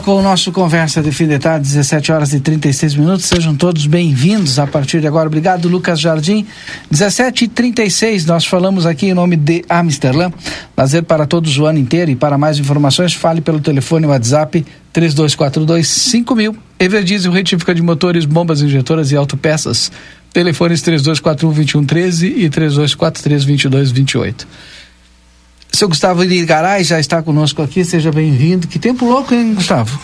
Com o nosso Conversa de Fim de Tarde, 17 horas e 36 minutos. Sejam todos bem-vindos a partir de agora. Obrigado, Lucas Jardim. 17 e 36 nós falamos aqui em nome de Amsterdã. Lazer para todos o ano inteiro. E para mais informações, fale pelo telefone WhatsApp 3242-5000. Everdiesel, retífica de motores, bombas injetoras e autopeças. Telefones 3241-2113 e 3243-2228. Seu Gustavo de Garay já está conosco aqui, seja bem-vindo. Que tempo louco, hein, Gustavo?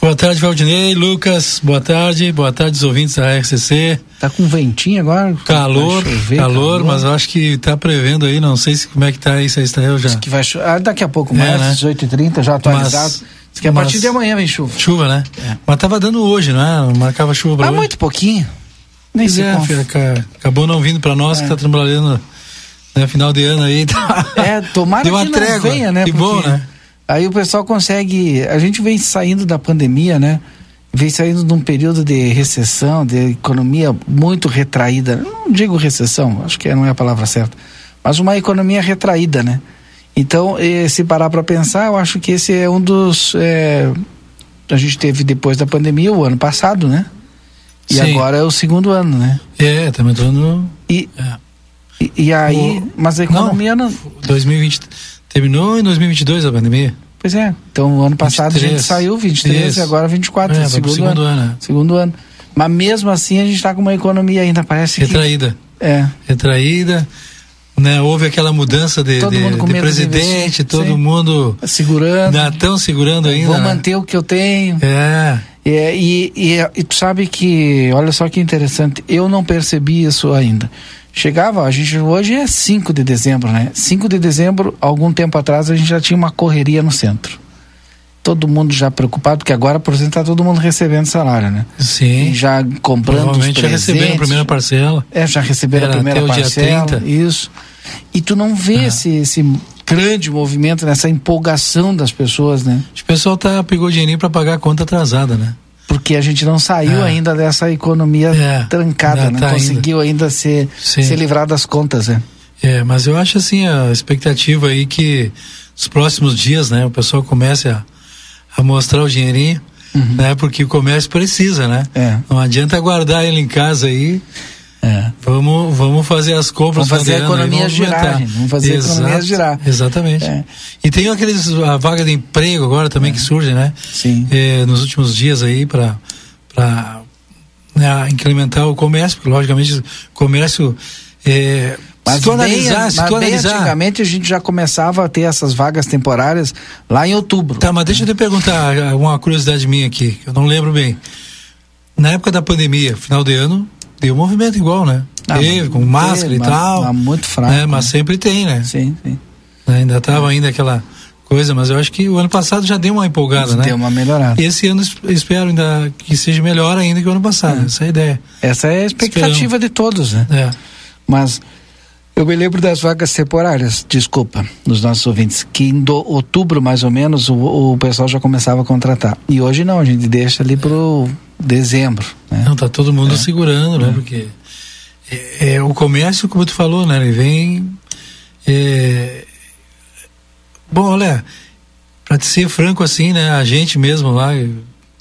Boa tarde, Valdinei, Lucas, boa tarde, boa tarde os ouvintes da RCC. Tá com ventinho agora? Calor, chover, calor, calor, mas eu acho que tá prevendo aí, não sei se como é que tá aí, se está eu já. que vai ah, daqui a pouco mais, é, né? 18h30, já atualizado. Mas, Diz que a partir de amanhã vem chuva. Chuva, né? É. Mas tava dando hoje, não é? Marcava chuva pra ah, hoje. muito pouquinho. Nem pois é, filha, acabou não vindo pra nós é. que tá trabalhando né, final de ano aí. Tá... É, tomara Deu uma que trégua. não venha, né? Que bom, né? Aí o pessoal consegue. A gente vem saindo da pandemia, né? Vem saindo de um período de recessão, de economia muito retraída. Não digo recessão, acho que não é a palavra certa. Mas uma economia retraída, né? Então, se parar para pensar, eu acho que esse é um dos. É, a gente teve depois da pandemia o ano passado, né? E Sim. agora é o segundo ano, né? É, também tô no. E, é. E, e aí, o... mas a economia não, não... 2020 terminou em 2022 a pandemia. Pois é. Então, o ano passado 23. a gente saiu 23 Isso. e agora 24, é, segundo, segundo ano. ano. Segundo ano. Mas mesmo assim a gente está com uma economia ainda parece retraída. Que... É. Retraída. Né, houve aquela mudança de, de, de presidente, de todo Sim. mundo segurando. Ainda estão segurando ainda. Vou né? manter o que eu tenho. É. é e, e, e, tu sabe que, olha só que interessante, eu não percebi isso ainda. Chegava, a gente hoje é 5 de dezembro, né? 5 de dezembro, algum tempo atrás, a gente já tinha uma correria no centro. Todo mundo já preocupado, porque agora, por exemplo, está todo mundo recebendo salário, né? Sim. E já comprando os presentes. já receberam a primeira parcela. É, já receberam Era a primeira parcela. Isso. E tu não vê esse, esse grande movimento, nessa empolgação das pessoas, né? O pessoal tá, pegou dinheirinho para pagar a conta atrasada, né? Porque a gente não saiu é. ainda dessa economia é. trancada, não né? Tá conseguiu ainda, ainda ser, ser livrar das contas, né? É, mas eu acho assim, a expectativa aí que nos próximos dias, né, o pessoal comece a, a mostrar o dinheirinho, uhum. né, porque o comércio precisa, né? É. Não adianta guardar ele em casa aí é. Vamos, vamos fazer as compras. Vamos fazer a economia vamos girar. Vamos fazer Exato, a economia girar. Exatamente. É. E tem aqueles a vaga de emprego agora também é. que surge, né? Sim. É, nos últimos dias aí para para né, incrementar o comércio, porque logicamente o comércio é, Mas se analisar, bem, se tu analisar. Antigamente a gente já começava a ter essas vagas temporárias lá em outubro. Tá, mas deixa eu te perguntar uma curiosidade minha aqui, que eu não lembro bem. Na época da pandemia, final de ano, deu movimento igual, né? Ah, Teve, com máscara e tal. Mas muito fraco. Né? Mas sempre tem, né? Sim, sim. Né? Ainda tava ainda aquela coisa, mas eu acho que o ano passado já deu uma empolgada, né? Deu uma melhorada. E esse ano espero ainda que seja melhor ainda que o ano passado. É. Essa é a ideia. Essa é a expectativa Esperamos. de todos, né? É. Mas eu me lembro das vagas temporárias, desculpa, nos nossos ouvintes, que em do, outubro mais ou menos o, o pessoal já começava a contratar. E hoje não, a gente deixa ali pro dezembro. Né? Não, tá todo mundo é. segurando, né? É. Porque é, é, o comércio, como tu falou, né? Ele vem. É, bom, olha, para te ser franco assim, né? A gente mesmo lá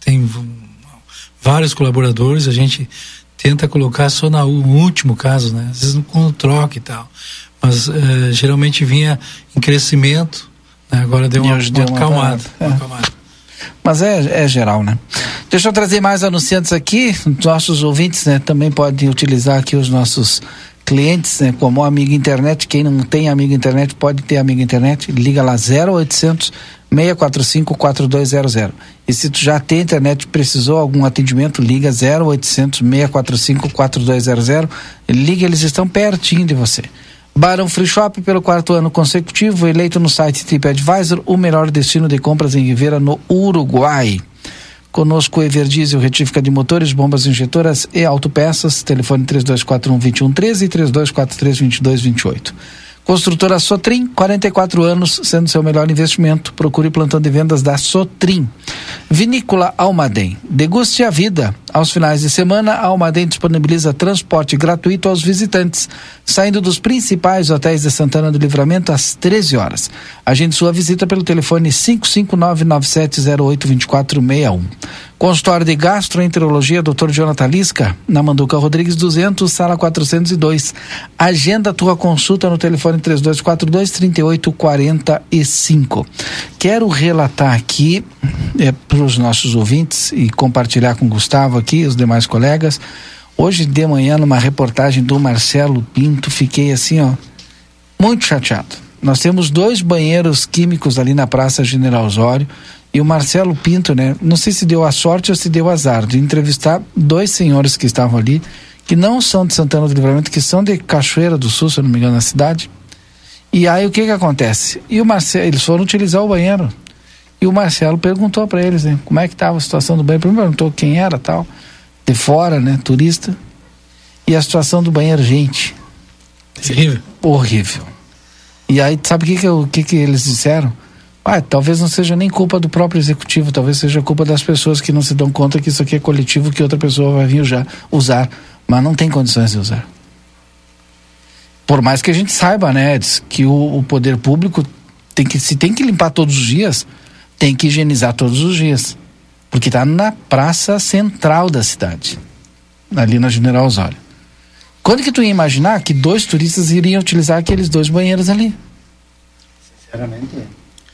tem vários colaboradores, a gente tenta colocar só no último caso, né? Às vezes no com troca e tal. Mas uh, geralmente vinha em crescimento, né? agora deu uma, uma, deu uma acalmada. É. Uma acalmada. Mas é, é geral, né? Deixa eu trazer mais anunciantes aqui. Nossos ouvintes né, também podem utilizar aqui os nossos clientes, né, como Amigo Internet. Quem não tem Amigo Internet pode ter Amigo Internet. Liga lá 0800 645 4200. E se tu já tem internet precisou algum atendimento, liga 0800 645 4200. Liga, eles estão pertinho de você. Barão Free Shop, pelo quarto ano consecutivo, eleito no site TripAdvisor, o melhor destino de compras em Rivera, no Uruguai. Conosco Everdiesel, retífica de motores, bombas injetoras e autopeças. Telefone 3241 2113 e 3243 2228. Construtora Sotrim, 44 anos, sendo seu melhor investimento. Procure plantão de vendas da Sotrim. Vinícola Almaden. Deguste a vida. Aos finais de semana, a Almaden disponibiliza transporte gratuito aos visitantes, saindo dos principais hotéis de Santana do Livramento às 13 horas. Agende sua visita pelo telefone 55997082461. Consultório de Gastroenterologia, Dr. Jonathan Lisca, na Manduca Rodrigues 200, sala 402. Agenda tua consulta no telefone 3242 3845. Quero relatar aqui é, para os nossos ouvintes e compartilhar com o Gustavo aqui, os demais colegas. Hoje de manhã, numa reportagem do Marcelo Pinto, fiquei assim, ó, muito chateado. Nós temos dois banheiros químicos ali na Praça General Osório e o Marcelo Pinto, né? Não sei se deu a sorte ou se deu azar de entrevistar dois senhores que estavam ali, que não são de Santana do Livramento, que são de Cachoeira do Sul, se eu não me engano, na cidade. E aí o que que acontece? E o Marcelo, eles foram utilizar o banheiro. E o Marcelo perguntou para eles, né? Como é que estava a situação do banheiro? Primeiro perguntou quem era, tal, de fora, né? Turista. E a situação do banheiro, gente. Horrível. Horrível. E aí, sabe o que que, que que eles disseram? Ah, talvez não seja nem culpa do próprio executivo, talvez seja culpa das pessoas que não se dão conta que isso aqui é coletivo, que outra pessoa vai vir já usar, mas não tem condições de usar. Por mais que a gente saiba, né, Edson, que o, o poder público tem que se tem que limpar todos os dias, tem que higienizar todos os dias, porque está na praça central da cidade, ali na General Osório. Quando que tu ia imaginar que dois turistas iriam utilizar aqueles dois banheiros ali? Sinceramente.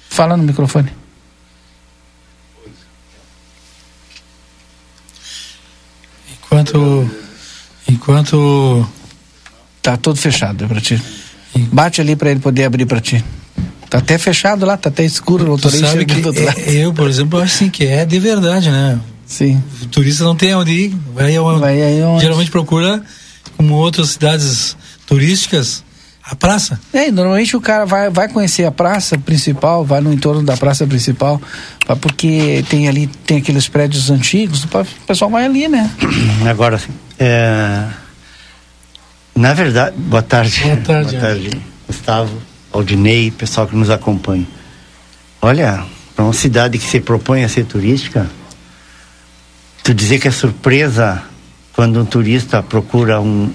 Fala no microfone. Enquanto. Enquanto. Tá tudo fechado é para ti. Bate ali para ele poder abrir para ti. Tá até fechado lá, tá até escuro o motorista sabe que é, Eu, por exemplo, acho assim que é de verdade, né? Sim. O turista não tem onde ir, vai, vai aí onde... geralmente procura como outras cidades turísticas a praça? É, normalmente o cara vai, vai conhecer a praça principal, vai no entorno da praça principal, porque tem ali, tem aqueles prédios antigos, o pessoal vai ali, né? Agora, é... na verdade, boa tarde. Boa tarde. boa tarde, Gustavo, Aldinei, pessoal que nos acompanha. Olha, para uma cidade que se propõe a ser turística, tu dizer que é surpresa quando um turista procura um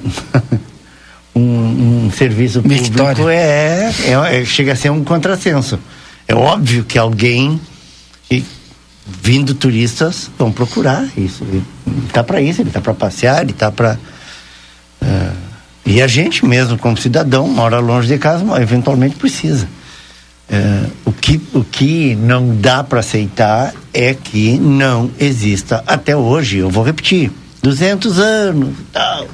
um, um serviço público é, é, é, chega a ser um contrassenso. É óbvio que alguém vindo turistas vão procurar isso. Ele está para isso, ele está para passear, ele está para uh, é, e a gente mesmo como cidadão mora longe de casa, eventualmente precisa. Uh, o, que, o que não dá para aceitar é que não exista até hoje, eu vou repetir, 200 anos, tal,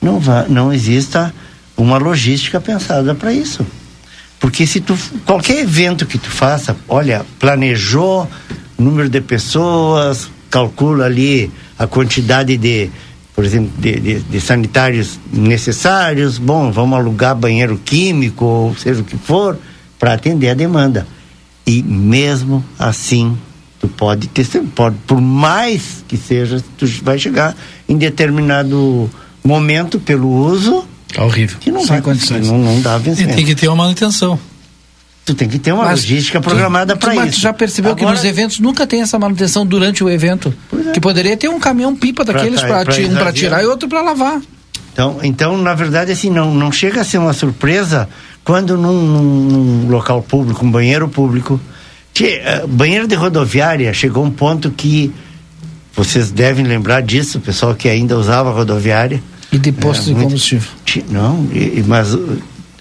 não, vá, não exista uma logística pensada para isso. Porque se tu qualquer evento que tu faça, olha, planejou número de pessoas, calcula ali a quantidade de, por exemplo, de, de, de sanitários necessários, bom, vamos alugar banheiro químico, ou seja o que for, para atender a demanda. E mesmo assim, tu pode ter, pode, por mais que seja, tu vai chegar em determinado momento pelo uso é horrível. Que não Sem vai condições. Não, não dá vencimento. E tem que ter uma manutenção. Tu tem que ter uma mas, logística programada para isso. Mas tu já percebeu Agora, que nos eventos nunca tem essa manutenção durante o evento? É. Que poderia ter um caminhão pipa daqueles para um para tirar e outro para lavar. Então, então, na verdade, assim, não, não chega a ser uma surpresa quando num, num local público, um banheiro público, que, uh, banheiro de rodoviária chegou um ponto que vocês devem lembrar disso, o pessoal que ainda usava rodoviária, e de posto é, de combustível. Não, e, mas.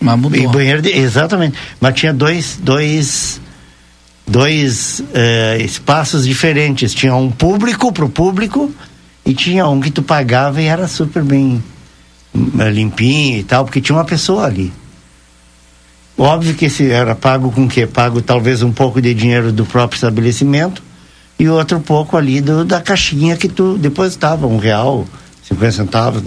Mas mudou. E banheiro de, exatamente. Mas tinha dois, dois, dois uh, espaços diferentes. Tinha um público para o público e tinha um que tu pagava e era super bem uh, limpinho e tal, porque tinha uma pessoa ali. Óbvio que esse era pago com o quê? Pago talvez um pouco de dinheiro do próprio estabelecimento e outro pouco ali do, da caixinha que tu depositava, um real, 50 centavos,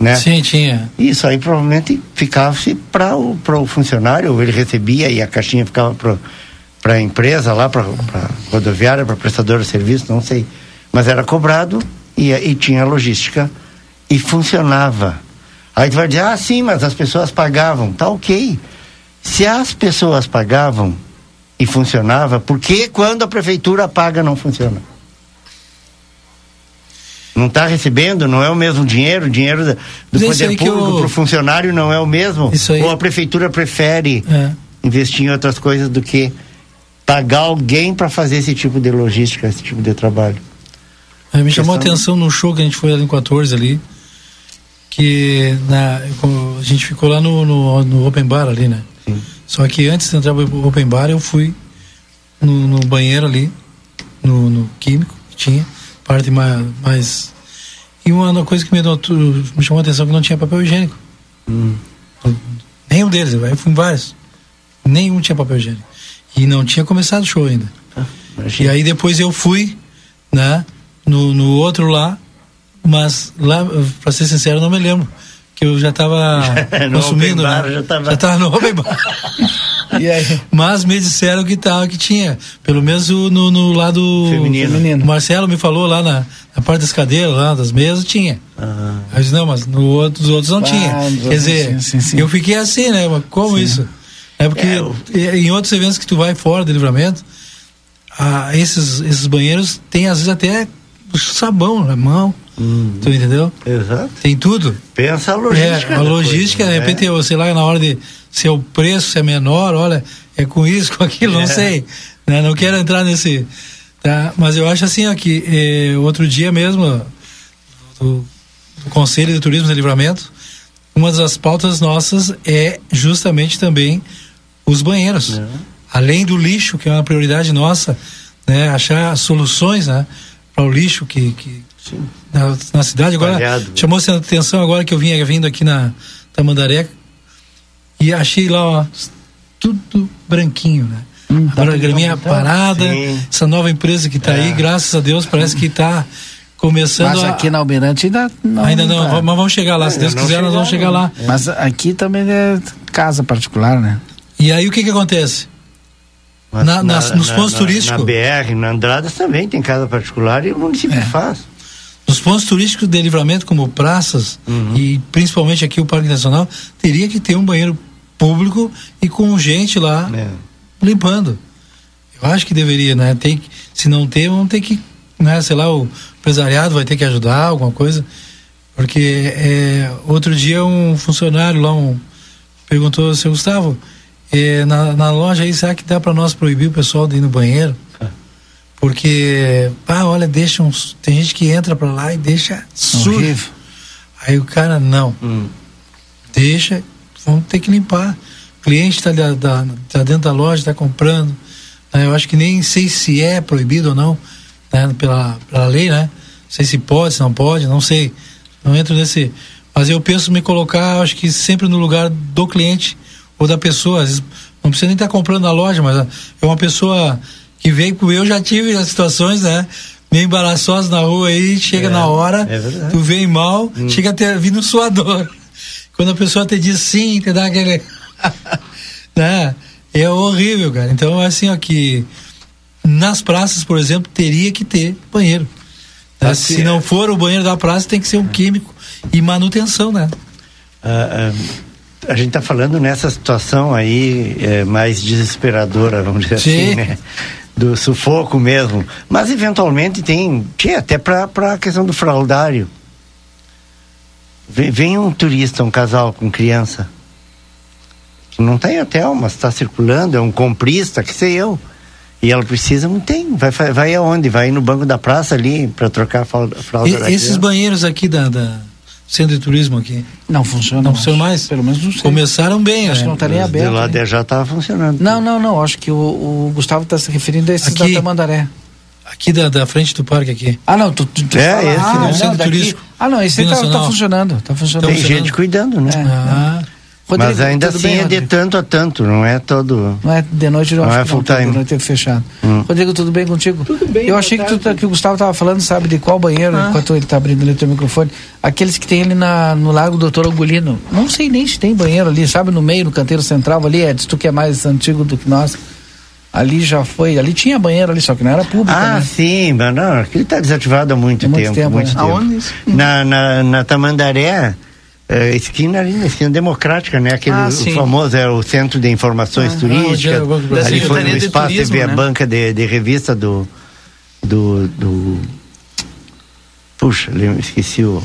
né? Sim, tinha. Isso aí provavelmente ficava-se para o, o funcionário, ele recebia e a caixinha ficava para a empresa lá, para rodoviária, para prestador de serviço, não sei. Mas era cobrado e, e tinha logística e funcionava. Aí tu vai dizer, ah, sim, mas as pessoas pagavam. Tá ok. Se as pessoas pagavam e funcionava, por que quando a prefeitura paga não funciona? Não está recebendo, não é o mesmo dinheiro, o dinheiro do poder público eu... para o funcionário não é o mesmo. Ou a prefeitura prefere é. investir em outras coisas do que pagar alguém para fazer esse tipo de logística, esse tipo de trabalho. É, me chamou a atenção no show que a gente foi ali em 14 ali, que na, a gente ficou lá no, no, no Open Bar ali, né? Sim. Só que antes de entrar no Open Bar eu fui no, no banheiro ali, no, no químico que tinha parte mais, mais. E uma coisa que me, me chamou a atenção que não tinha papel higiênico. Hum. Nenhum deles, eu fui em vários. Nenhum tinha papel higiênico. E não tinha começado o show ainda. Ah, e aí depois eu fui, né, no, no outro lá, mas lá, pra ser sincero, não me lembro. Que eu já estava consumindo. Bar, né? já, tava... já tava no open bar. Mas me disseram que tava, que tinha. Pelo menos no, no lado feminino. feminino. O Marcelo me falou lá na, na parte das cadeiras, lá das mesas, tinha. Ah. Eu disse, não, mas no outro, dos outros não ah, tinha. Quer dizer, sim, sim, sim. eu fiquei assim, né? Como isso? É porque é, em outros eventos que tu vai fora do livramento, ah, esses, esses banheiros tem às vezes até sabão na mão. Hum. Tu entendeu? Exato. Tem tudo. Pensa a logística. É, a logística, coisa, de repente, é. sei lá, na hora de se é o preço, se é menor, olha, é com isso, com aquilo, é. não sei. Né? Não quero entrar nesse. Tá? Mas eu acho assim, ó, que eh, outro dia mesmo, do, do Conselho de Turismo de Livramento, uma das pautas nossas é justamente também os banheiros. É. Além do lixo, que é uma prioridade nossa, né? achar soluções né? para o lixo que, que na, na, cidade. Agora, chamou-se a atenção agora que eu vinha vindo aqui na Tamandaré, e achei lá, ó, tudo branquinho, né? Hum, Agora a graminha parada, sim. essa nova empresa que está é. aí, graças a Deus, parece que está começando Mas aqui a... na Almirante ainda não. Ainda não, tá. mas vamos chegar lá, se Deus quiser, nós vamos chegar lá. Mas aqui também é casa particular, né? E aí o que que acontece? Na, na, nas, nos pontos na, turísticos. Na BR, na Andradas também tem casa particular e o município é. faz. Nos pontos turísticos de livramento, como praças uhum. e principalmente aqui o Parque Nacional, teria que ter um banheiro público e com gente lá é. limpando. Eu acho que deveria, né? Tem, se não ter, vamos ter que, né? Sei lá, o empresariado vai ter que ajudar, alguma coisa. Porque é, outro dia um funcionário lá um, perguntou, seu Gustavo, é, na, na, loja aí, será que dá para nós proibir o pessoal de ir no banheiro? É. Porque, pá, olha, deixa uns. Tem gente que entra para lá e deixa sujo. Aí o cara, não. Hum. Deixa vamos ter que limpar. O cliente está tá dentro da loja, está comprando. Né? Eu acho que nem sei se é proibido ou não, né? pela, pela lei, né? Não sei se pode, se não pode, não sei. Não entro nesse. Mas eu penso me colocar, acho que sempre no lugar do cliente ou da pessoa. Às vezes, não precisa nem estar tá comprando na loja, mas é uma pessoa que veio com eu já tive as situações, né? Meio embaraçosas na rua aí, chega é, na hora, é tu vem mal, hum. chega até vindo um suador. Quando a pessoa te diz sim, te dá aquele. né? É horrível, cara. Então, assim, ó, que nas praças, por exemplo, teria que ter banheiro. Tá? Se não for o banheiro da praça, tem que ser um químico e manutenção, né? Ah, ah, a gente está falando nessa situação aí é, mais desesperadora, vamos dizer Sim. assim, né? Do sufoco mesmo. Mas eventualmente tem, tinha até para a questão do fraudário. Vem, vem, um turista, um casal com criança, que não tem hotel, mas está circulando, é um comprista, que sei eu e ela precisa, não tem. Vai, vai aonde? Vai no banco da praça ali para trocar a fralda. E, esses banheiros aqui da, da, Centro de Turismo aqui? Não funcionam. Não funcionam mais? Pelo menos não sei. Começaram bem, Acho né? que não está nem aberto. De lá né? já estava funcionando. Não, não, não. Acho que o, o Gustavo está se referindo a esses aqui, da Tamandaré. Aqui da, da frente do parque aqui. Ah, não, tu, tu, tu é, fala, esse, ah, né? Centro Turístico. Ah, não, esse está tá funcionando. Tá funcionando. Tem gente cuidando, né? É, ah. Rodrigo, Mas ainda assim bem, é de tanto a tanto, não é todo. Não é de noite, não, não é full time. De noite é fechado. Hum. Rodrigo, tudo bem contigo? Tudo bem. Eu achei que, tu, tá, que, o Gustavo estava falando, sabe, de qual banheiro, ah. enquanto ele está abrindo ali o teu microfone. Aqueles que tem ali na, no Lago Doutor Ogulino. Não sei nem se tem banheiro ali, sabe, no meio, no canteiro central ali. É, diz tu que é mais antigo do que nós. Ali já foi, ali tinha banheiro ali, só que não era público. Ah, né? sim, mas não, aquele está desativado há muito, há muito tempo. tempo muito né? tempo. Aonde isso? Na, na, na Tamandaré é, esquina ali na esquina democrática, né? Aquele ah, famoso é o Centro de Informações ah, Turísticas. Ah, ali foi no espaço, turismo, teve né? a banca de, de revista do, do, do. Puxa, esqueci o.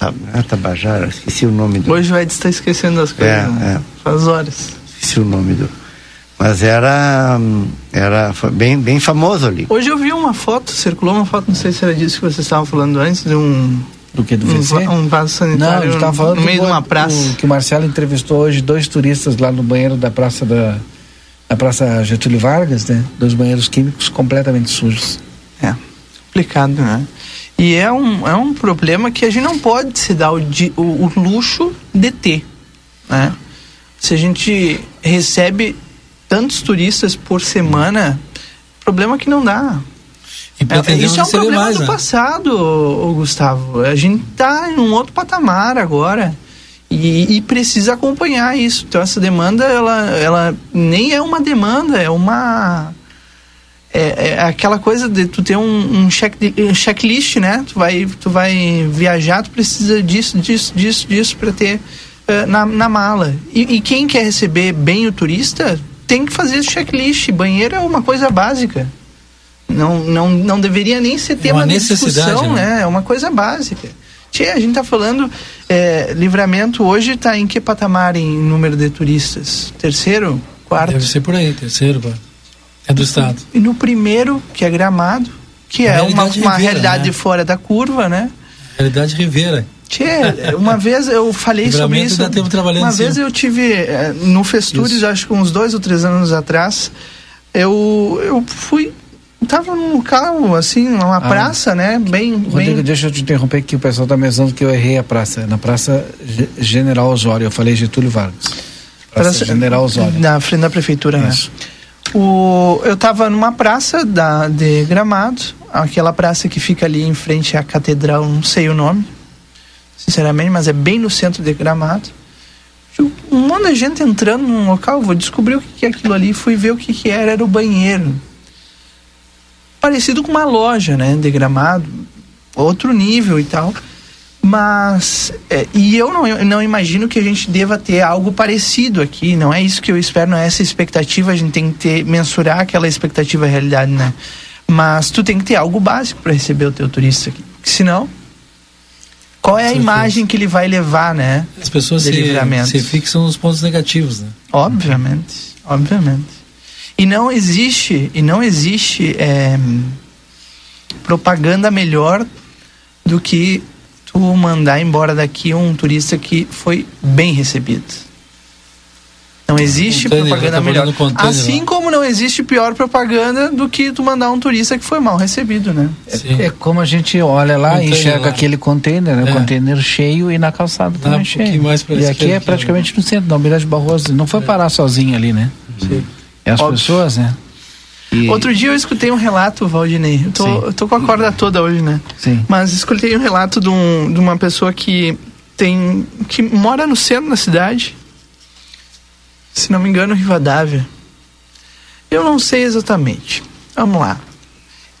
Ah, Tabajara, esqueci o nome do. Hoje vai estar esquecendo as coisas. É, né? é. Faz horas. Esqueci o nome do. Mas era, era bem, bem famoso ali. Hoje eu vi uma foto, circulou uma foto, não sei se era disso que vocês estavam falando antes, de um do que do VC? Um, um vaso sanitário Não, falando no meio de uma praça. que o Marcelo entrevistou hoje dois turistas lá no banheiro da praça da, da praça Getúlio Vargas, né? Dois banheiros químicos completamente sujos. É, complicado, né? E é um, é um problema que a gente não pode se dar o, o, o luxo de ter, né? Se a gente recebe tantos turistas por semana, problema que não dá. É, isso é um problema mais, do né? passado, o Gustavo. A gente está em um outro patamar agora. E, e, precisa acompanhar isso. Então essa demanda, ela, ela nem é uma demanda, é uma é, é aquela coisa de tu ter um, um, check, um checklist, né? Tu vai, tu vai viajar, tu precisa disso, disso, disso, disso para ter uh, na, na mala. E, e, quem quer receber bem o turista tem que fazer esse checklist. Banheiro é uma coisa básica. Não, não, não deveria nem ser tema de discussão, né? né? É uma coisa básica. Tchê, a gente está falando, é, Livramento hoje está em que patamar em número de turistas? Terceiro? Quarto? Deve ser por aí, terceiro, é do estado. E no primeiro, que é Gramado, que a é uma, uma realidade né? fora da curva, né? Realidade Rivera. Tchê, uma vez eu falei sobre isso. Uma vez eu tive é, no Festures, acho que uns dois ou três anos atrás, eu, eu fui Tava num local, assim, numa ah. praça, né? Bem, Rodrigo, bem... deixa eu te interromper que o pessoal tá pensando que eu errei a praça. Na Praça General Osório, eu falei Getúlio Vargas. Praça, praça General Osório. Na frente da prefeitura, né? Isso. né? O, eu tava numa praça da, de Gramado, aquela praça que fica ali em frente à catedral, não sei o nome, sinceramente, mas é bem no centro de Gramado. Um monte de gente entrando num local, vou descobrir o que, que é aquilo ali, fui ver o que, que era, era o banheiro parecido com uma loja, né, de gramado, outro nível e tal. Mas, é, e eu não, eu não imagino que a gente deva ter algo parecido aqui, não é isso que eu espero, não é essa expectativa, a gente tem que ter, mensurar aquela expectativa realidade, né? Mas tu tem que ter algo básico para receber o teu turista aqui, senão, qual é a imagem que ele vai levar, né? As pessoas se, se fixam nos pontos negativos, né? Obviamente, obviamente. E não existe, e não existe é, propaganda melhor do que tu mandar embora daqui um turista que foi bem recebido. Não existe container, propaganda tá melhor. Assim lá. como não existe pior propaganda do que tu mandar um turista que foi mal recebido, né? É, é, como a gente olha lá e enxerga lá. aquele container, né? É. container cheio e na calçada também ah, cheio. Um e aqui é praticamente no centro, da Almirante Barroso. Não foi é. parar sozinho ali, né? Sim. É as Óbvio. pessoas, né? E... Outro dia eu escutei um relato, Valdinei. Eu tô, eu tô com a corda toda hoje, né? Sim. Mas escutei um relato de, um, de uma pessoa que tem. que mora no centro da cidade se não me engano, Rivadavia. Eu não sei exatamente. Vamos lá.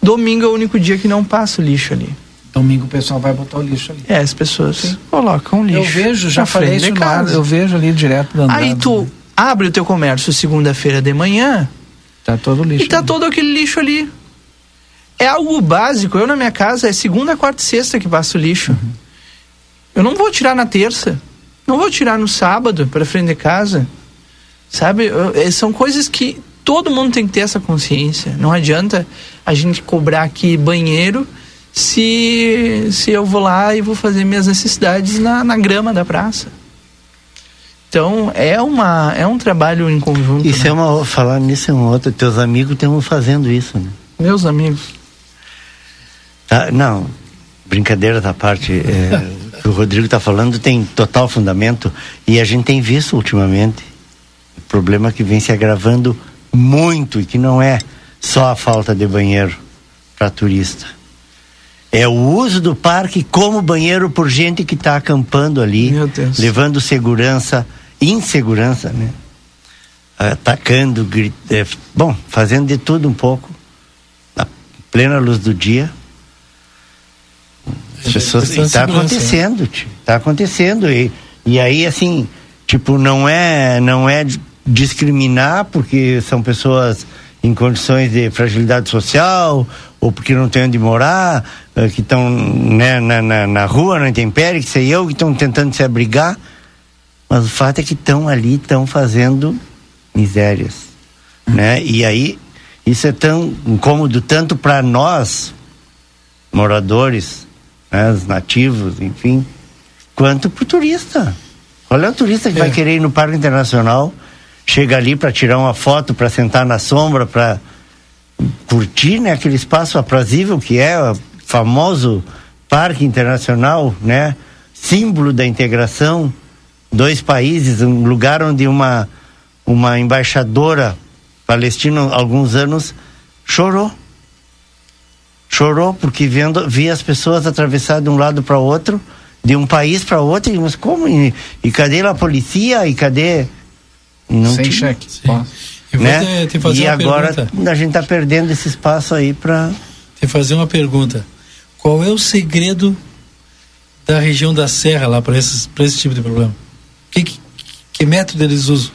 Domingo é o único dia que não passa o lixo ali. Domingo o pessoal vai botar o lixo ali. É, as pessoas Sim. colocam lixo. Eu vejo, já falei isso eu vejo ali direto andando. Aí tu abre o teu comércio segunda-feira de manhã. Tá todo lixo. E tá ali. todo aquele lixo ali. É algo básico. Eu na minha casa é segunda, quarta e sexta que passa o lixo. Uhum. Eu não vou tirar na terça. Não vou tirar no sábado para frente de casa. Sabe? É, são coisas que todo mundo tem que ter essa consciência. Não adianta a gente cobrar aqui banheiro se, se eu vou lá e vou fazer minhas necessidades na, na grama da praça. Então é uma é um trabalho em conjunto. Isso né? é uma falar nisso é um outro. Teus amigos estão fazendo isso, né? Meus amigos. Tá, não, brincadeira da parte. É, o que o Rodrigo está falando tem total fundamento e a gente tem visto ultimamente problema que vem se agravando muito e que não é só a falta de banheiro para turista. É o uso do parque como banheiro por gente que está acampando ali, levando segurança, insegurança, né? Atacando, é, bom, fazendo de tudo um pouco, na plena luz do dia. As pessoas está acontecendo, está acontecendo e, e aí assim, tipo não é não é discriminar porque são pessoas em condições de fragilidade social ou porque não têm onde morar, uh, que estão né, na, na, na, rua, na intempérie, que sei eu, que estão tentando se abrigar. Mas o fato é que estão ali, estão fazendo misérias. Né? E aí, isso é tão incômodo tanto para nós, moradores, né, os nativos, enfim, quanto para o turista. Olha o turista que é. vai querer ir no Parque Internacional chega ali para tirar uma foto, para sentar na sombra, para curtir né, aquele espaço aprazível que é o famoso Parque Internacional, né? Símbolo da integração, dois países, um lugar onde uma uma embaixadora palestina há alguns anos chorou. Chorou porque vendo via as pessoas atravessar de um lado para o outro, de um país para outro, mas como? E, e cadê a polícia? E cadê não Sem tinha. cheque. E, né? te, te e agora pergunta. a gente está perdendo esse espaço aí para. Te fazer uma pergunta. Qual é o segredo da região da Serra lá para esse tipo de problema? Que, que, método eles usam?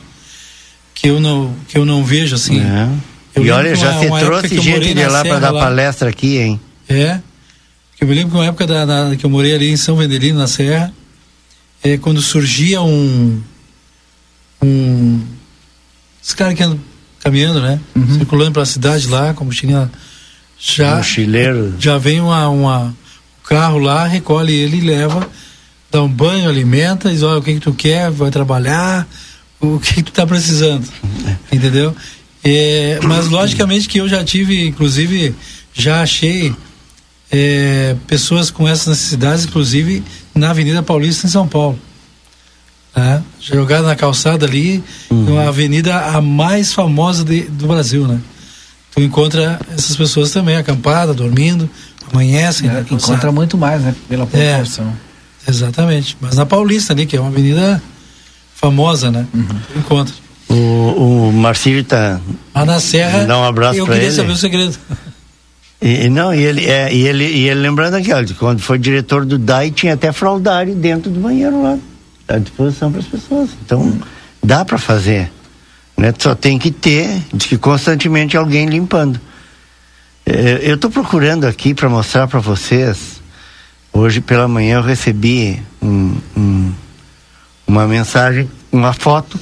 Que eu não, que eu não vejo assim. É. e olha, já se trouxe gente de lá para dar lá. palestra aqui, hein? É. Eu me lembro que uma época da, da, que eu morei ali em São Vendelino, na Serra, é, quando surgia um, um. Esse cara que anda caminhando, né? Uhum. Circulando pela cidade lá, como tinha. Já, Mochileiro. já vem uma, uma, um carro lá, recolhe ele e leva, dá um banho, alimenta, diz: olha, o que, que tu quer, vai trabalhar, o que, que tu tá precisando. É. Entendeu? É, mas logicamente que eu já tive, inclusive, já achei é, pessoas com essas necessidades, inclusive na Avenida Paulista em São Paulo né? jogada na calçada ali, uhum. uma avenida a mais famosa de, do Brasil, né? Tu encontra essas pessoas também acampadas, dormindo, amanhecem. É, né? Encontra muito mais, né? Pela população. É, exatamente. Mas na Paulista ali, que é uma avenida famosa, né? Uhum. Tu encontra. O, o Marcílio tá. Na Serra. Dá um abraço Eu queria ele. saber o segredo. E, não, e ele, é, e, ele, e ele lembrando aqui, ó, quando foi diretor do DAI, tinha até fraudário dentro do banheiro lá à disposição para as pessoas. Então, dá para fazer. Né? Só tem que ter, de que constantemente alguém limpando. É, eu estou procurando aqui para mostrar para vocês. Hoje pela manhã eu recebi um, um, uma mensagem, uma foto.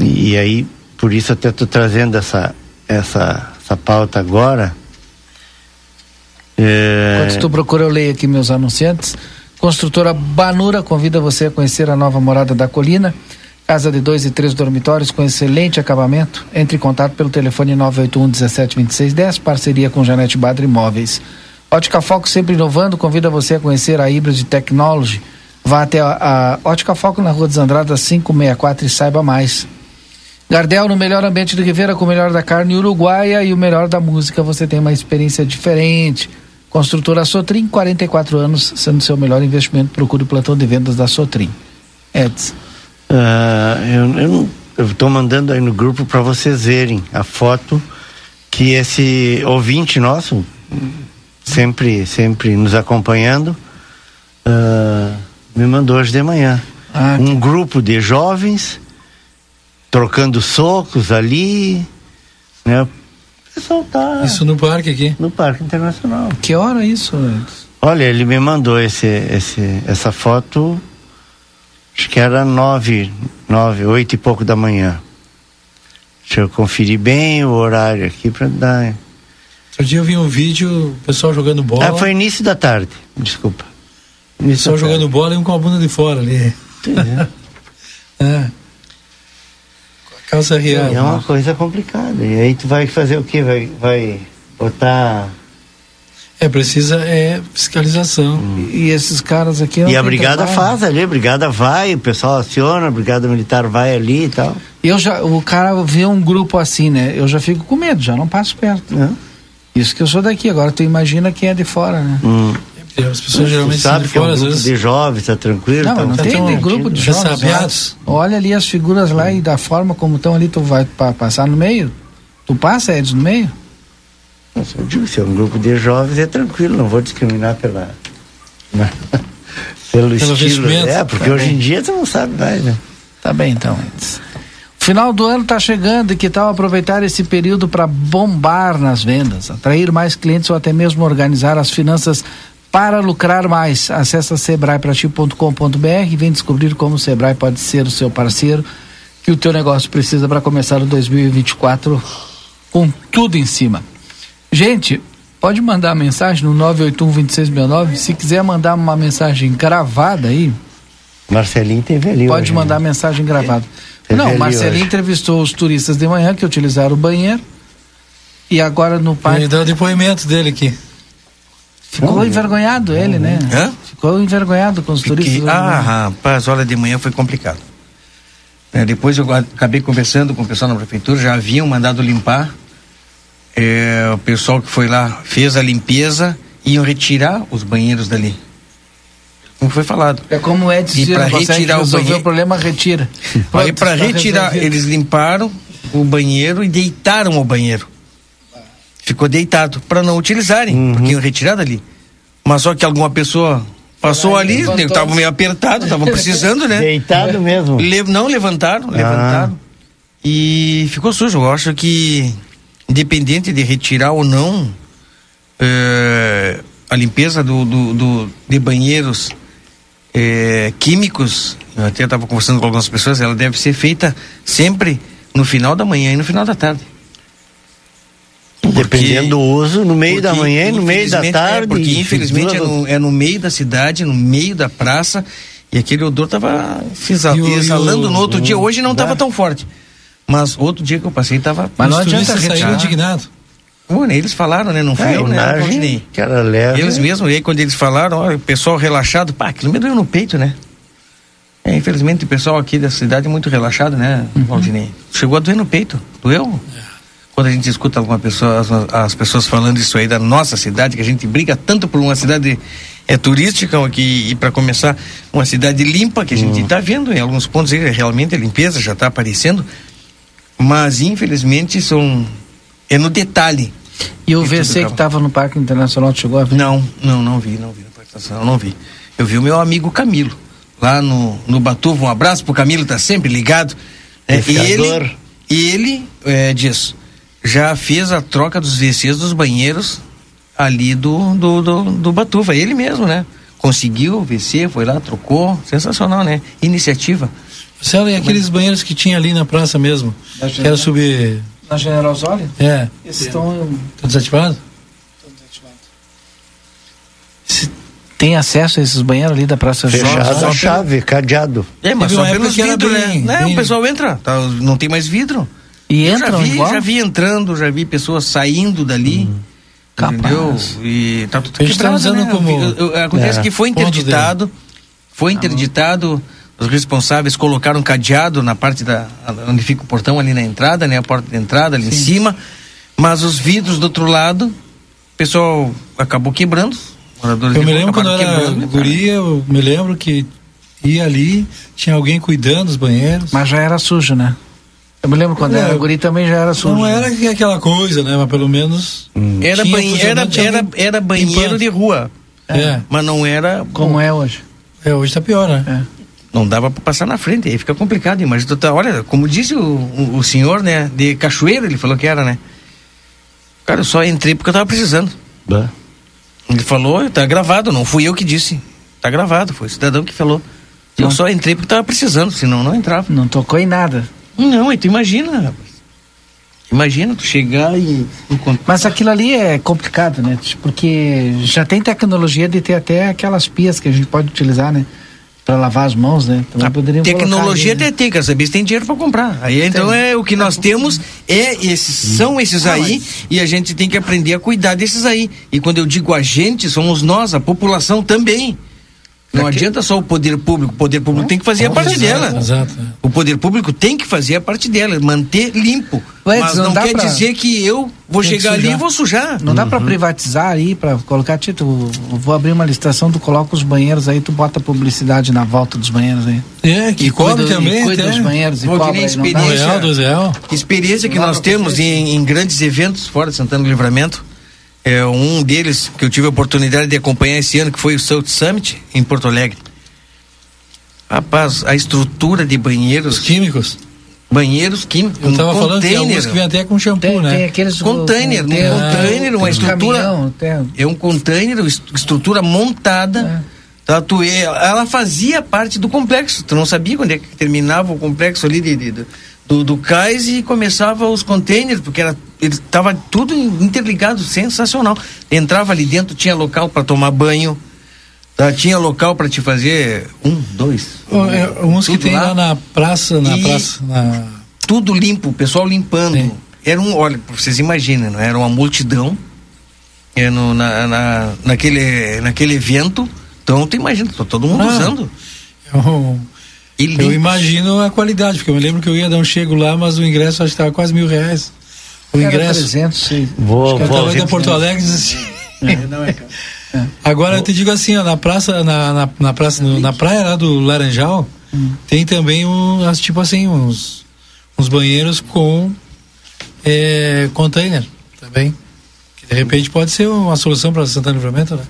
E aí, por isso até estou trazendo essa, essa, essa pauta agora. É... Enquanto tu procura, eu leio aqui meus anunciantes. Construtora Banura convida você a conhecer a nova morada da colina. Casa de dois e três dormitórios com excelente acabamento. Entre em contato pelo telefone 981 17 26 10, parceria com Janete Badra Imóveis. Ótica Foco sempre inovando, convida você a conhecer a Hybrid Technology. Vá até a, a Ótica Foco na Rua dos Andradas 564 e saiba mais. Gardel, no melhor ambiente de Rivera, com o melhor da carne uruguaia e o melhor da música, você tem uma experiência diferente. Construtora Sotrim, 44 anos, sendo seu melhor investimento, procure o plantão de vendas da Sotrim. Edson. Uh, eu estou mandando aí no grupo para vocês verem a foto que esse ouvinte nosso, sempre, sempre nos acompanhando, uh, me mandou hoje de manhã. Ah, um que... grupo de jovens trocando socos ali, né? Pessoal tá. Isso no parque aqui? No Parque Internacional. Que hora isso, Edson? Olha, ele me mandou esse, esse, essa foto Acho que era nove, nove, oito e pouco da manhã. Deixa eu conferir bem o horário aqui para dar. Outro dia eu vi um vídeo, o pessoal jogando bola. Ah, foi início da tarde, desculpa. Início o pessoal jogando bola e um com a bunda de fora ali. É. é. Com a calça real. É uma coisa complicada. E aí tu vai fazer o quê? Vai, vai botar é, precisa é fiscalização. Hum. E, e, esses caras aqui. E a brigada trabalho. faz ali, a brigada vai, o pessoal aciona, a brigada militar vai ali e tal. Eu já, o cara vê um grupo assim, né? Eu já fico com medo, já não passo perto. É. Isso que eu sou daqui, agora tu imagina quem é de fora, né? Hum. As pessoas geralmente sabe que fora, é um grupo de jovens, tá tranquilo? Não, tá, não tem de grupo de jovens. Olha ali as figuras lá e da forma como estão ali, tu vai pa, passar no meio? Tu passa, Edson, no meio? Eu digo, se é um grupo de jovens é tranquilo, não vou discriminar pela. Né? Pelo, Pelo estilo. É, porque tá hoje bem. em dia você não sabe mais, né? Tá bem então. Final do ano está chegando e que tal aproveitar esse período para bombar nas vendas, atrair mais clientes ou até mesmo organizar as finanças para lucrar mais. Acesse sebraeprati.com.br e vem descobrir como o Sebrae pode ser o seu parceiro que o teu negócio precisa para começar o 2024 com tudo em cima. Gente, pode mandar mensagem no 981-2669. Se quiser mandar uma mensagem gravada aí. Marcelinho teve ali. Pode hoje, mandar né? mensagem gravada. Teve Não, Marcelinho hoje. entrevistou os turistas de manhã que utilizaram o banheiro. E agora no parque. Ele deu o depoimento dele aqui. Ficou envergonhado ele, né? Hã? Ficou envergonhado com os Fiquei... turistas. Ah, rapaz, olha, de manhã foi complicado. É, depois eu acabei conversando com o pessoal na prefeitura, já haviam mandado limpar é, o pessoal que foi lá fez a limpeza e iam retirar os banheiros dali. Como foi falado. É como o Edson e para retirar o banheiro, o problema retira. Aí para tá retirar, resolvido. eles limparam o banheiro e deitaram o banheiro. Ficou deitado para não utilizarem, uhum. porque iam retirar dali. Mas só que alguma pessoa passou ali, estava meio apertado, estavam precisando, né? Deitado mesmo. Le, não levantaram, ah. levantaram. E ficou sujo. Eu acho que independente de retirar ou não é, a limpeza do, do, do de banheiros é, químicos, eu até estava conversando com algumas pessoas, ela deve ser feita sempre no final da manhã e no final da tarde. Dependendo do uso, no meio da manhã e no meio da é, tarde. É, porque infelizmente é no, é no, meio da cidade, no meio da praça, e aquele odor estava exalando no outro dia. Hoje não estava tão forte. Mas outro dia que eu passei tava. Mas não adianta sair indignado. Bom, eles falaram, né? Não fui é, eu, né? Que era leve. Eles mesmos, e aí quando eles falaram, ó, o pessoal relaxado, pá, aquilo me doeu no peito, né? É, infelizmente o pessoal aqui da cidade é muito relaxado, né, uhum. Valdinei? Chegou a doer no peito, doeu? É. Quando a gente escuta alguma pessoa, as, as, pessoas falando isso aí da nossa cidade, que a gente briga tanto por uma cidade é turística aqui, e para começar, uma cidade limpa, que a gente está uhum. vendo em alguns pontos aí, realmente a limpeza já está aparecendo, mas infelizmente são é no detalhe. E o VC que estava no Parque Internacional chegou a ver? Não, não, não vi, não vi no Parque Internacional, não vi. Eu vi o meu amigo Camilo lá no no Batuva. Um abraço pro Camilo, tá sempre ligado. É, e ele e ele é, diz já fez a troca dos VCs dos banheiros ali do do, do, do Batuva, ele mesmo, né? Conseguiu o VC, foi lá, trocou, sensacional, né? Iniciativa. Marcelo, e aqueles banheiros que tinha ali na praça mesmo? Que era subir. Na General Osório? É. Esses estão. Estão desativados? Estão desativados. Tem acesso a esses banheiros ali da Praça Fechado a chave, cadeado. É, mas só pelos vidros, né? Bem, não, bem... o pessoal entra, tá, não tem mais vidro. E entra já vi, igual? já vi entrando, já vi pessoas saindo dali. Hum. Entendeu? E tá tudo quebrado, né? como... Acontece é. que foi interditado, foi interditado, os responsáveis colocaram cadeado na parte da onde fica o portão ali na entrada, né? A porta de entrada ali Sim. em cima, mas os vidros do outro lado, o pessoal acabou quebrando, Moradores eu me lembro quando era né, guria, eu me lembro que ia ali, tinha alguém cuidando dos banheiros. Mas já era sujo, né? Eu me lembro quando é, era guri também já era sujo. Não era aquela coisa, né? Mas pelo menos. Hum. Era, banhe era, era, era banheiro de rua. É. é. Mas não era. Como é hoje? É, hoje tá pior, né? É. Não dava para passar na frente, aí fica complicado. Imagina, tá, olha, como disse o, o, o, senhor, né? De Cachoeira, ele falou que era, né? Cara, eu só entrei porque eu tava precisando. Ele falou, tá gravado, não fui eu que disse. Tá gravado, foi o cidadão que falou. Não. Eu só entrei porque tava precisando, senão não entrava. Não tocou em nada. Não, e tu imagina, rapaz. Imagina tu chegar e. Mas aquilo ali é complicado, né? Porque já tem tecnologia de ter até aquelas pias que a gente pode utilizar, né? Para lavar as mãos, né? Então, a tecnologia ali, né? tem, quer saber se tem dinheiro para comprar. Aí então tem. é o que nós temos é esses, são esses aí mas... e a gente tem que aprender a cuidar desses aí. E quando eu digo a gente, somos nós, a população também. Não adianta só o poder público, o poder público tem que fazer a parte dela. Exato. O poder público tem que fazer a parte dela, manter limpo. Mas não, não quer pra... dizer que eu vou tem chegar ali e vou sujar. Não uhum. dá para privatizar aí, para colocar título. Vou abrir uma licitação, tu coloca os banheiros aí, tu bota publicidade na volta dos banheiros aí. É, que cobre também. Cuida dos banheiros e cobra aí, experiência, real, experiência que nós temos em, em grandes eventos fora de Santana do Livramento é, um deles que eu tive a oportunidade de acompanhar esse ano, que foi o South Summit, em Porto Alegre. Rapaz, a estrutura de banheiros. Os químicos? Banheiros químicos. Eu estava um falando que alguns que vem até com shampoo, tem, né? Tem aqueles container, um container, uma estrutura. Caminhão, é um container, estrutura montada. É. Tá, tu, ela fazia parte do complexo. Tu não sabia quando é que terminava o complexo ali de, de do, do cais e começava os containers, porque era ele estava tudo interligado, sensacional. Entrava ali dentro, tinha local para tomar banho, tá? tinha local para te fazer um, dois. Um, é, uns que tem lá. lá na praça, na e praça. Na... Tudo limpo, o pessoal limpando. Sim. Era um, olha, vocês imaginam, não? era uma multidão é, no, na, na, naquele, naquele evento. Então tu imagina, todo mundo ah, usando. Eu, eu imagino a qualidade, porque eu me lembro que eu ia dar um chego lá, mas o ingresso acho que estava quase mil reais. O Era ingresso. 300, sim. Vou, acho que vou, da Porto Alegre assim. É, não é, cara. É. Agora eu te digo assim, ó, na praça, na, na, na praça, no, na praia lá do Laranjal, hum. tem também um, tipo assim, uns, uns banheiros com é, container também. Que de repente pode ser uma solução para Santana Livramento, né?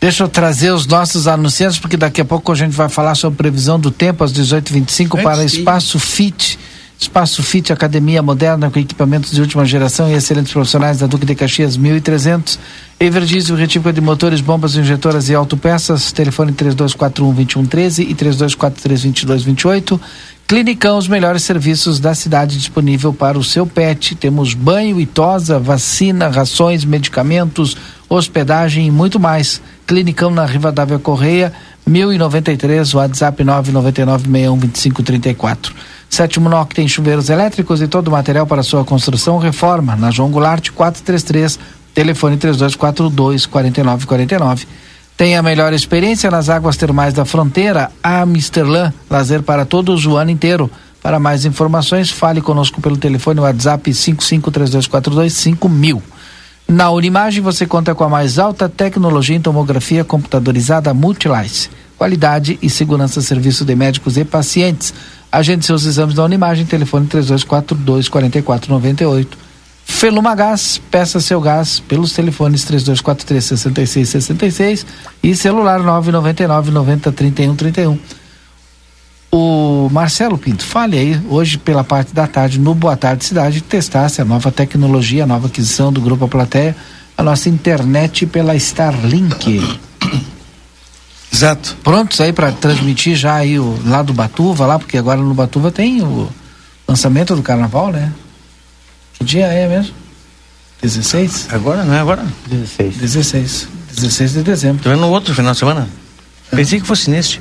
Deixa eu trazer os nossos anunciantes, porque daqui a pouco a gente vai falar sobre previsão do tempo às 18h25 para Espaço Fit. Espaço Fit Academia Moderna com equipamentos de última geração e excelentes profissionais da Duque de Caxias 1300. Everdiesel, retífica de motores, bombas injetoras e autopeças. Telefone 3241-2113 e 3243-2228. Clinicão, os melhores serviços da cidade disponível para o seu pet. Temos banho e tosa, vacina, rações, medicamentos, hospedagem e muito mais. Clinicão na Rivadavia Correia, 1093, WhatsApp 999-612534. Sétimo NOC tem chuveiros elétricos e todo o material para sua construção reforma. Na João Goulart 433, telefone 3242 4949. Tem a melhor experiência nas águas termais da fronteira, a Misterlan, lazer para todos o ano inteiro. Para mais informações, fale conosco pelo telefone WhatsApp 5532425000. Na Unimagem você conta com a mais alta tecnologia em tomografia computadorizada Multilice. Qualidade e segurança serviço de médicos e pacientes. Agende seus exames na Unimagem, telefone 3242 4498. Feluma Gás, peça seu gás pelos telefones 3243 6666 e celular 999 90 31 31. O Marcelo Pinto, fale aí, hoje pela parte da tarde, no Boa Tarde Cidade, testasse a nova tecnologia, a nova aquisição do Grupo A Plateia, a nossa internet pela Starlink. Exato. Prontos aí para transmitir já aí o, lá do Batuva, lá, porque agora no Batuva tem o lançamento do carnaval, né? Que dia é mesmo? 16? Agora, não é agora? 16. 16. 16 de dezembro. Então é no outro final de semana. Pensei que fosse neste.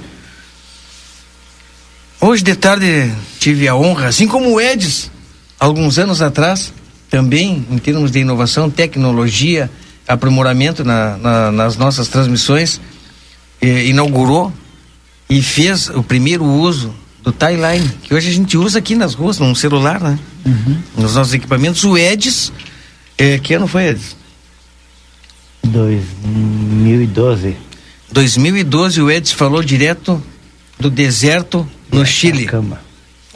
Hoje de tarde tive a honra, assim como o Edis, alguns anos atrás, também em termos de inovação, tecnologia, aprimoramento na, na, nas nossas transmissões, eh, inaugurou e fez o primeiro uso do Timeline, que hoje a gente usa aqui nas ruas, num celular, né? Uhum. Nos nossos equipamentos. O Edis, eh, que ano foi, Edis? 2012. 2012 o Edis falou direto do deserto no Chile. Atacama.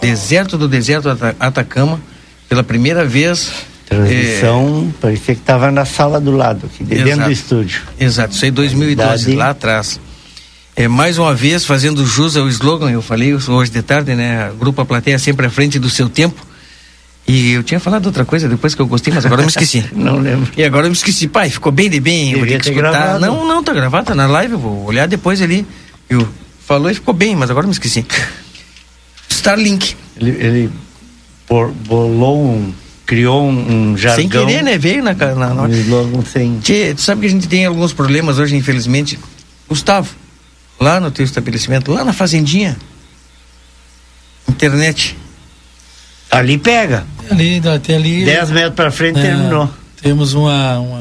Deserto do deserto Atacama, pela primeira vez. Transmissão, é... parecia que estava na sala do lado, aqui, dentro Exato. do estúdio. Exato, isso aí 2012, lá atrás. É, mais uma vez, fazendo jus ao slogan, eu falei hoje de tarde, né? Grupo A Plateia sempre à frente do seu tempo. E eu tinha falado outra coisa depois que eu gostei, mas agora eu me esqueci. não lembro. E agora eu me esqueci. Pai, ficou bem de bem, eu vou ter que escutar. Gravado. Não, não, tá gravado, tá na live, eu vou olhar depois ali. Eu falou e ficou bem, mas agora eu me esqueci. Starlink. Ele, ele bolou um, criou um, um jargão. Sem querer, né? Veio na, na, na... Um slogan sem... Tchê, tu sabe que a gente tem alguns problemas hoje, infelizmente. Gustavo, lá no teu estabelecimento, lá na fazendinha, internet. Ali pega. Ali, até ali. 10 metros para frente é, terminou. Temos uma, uma,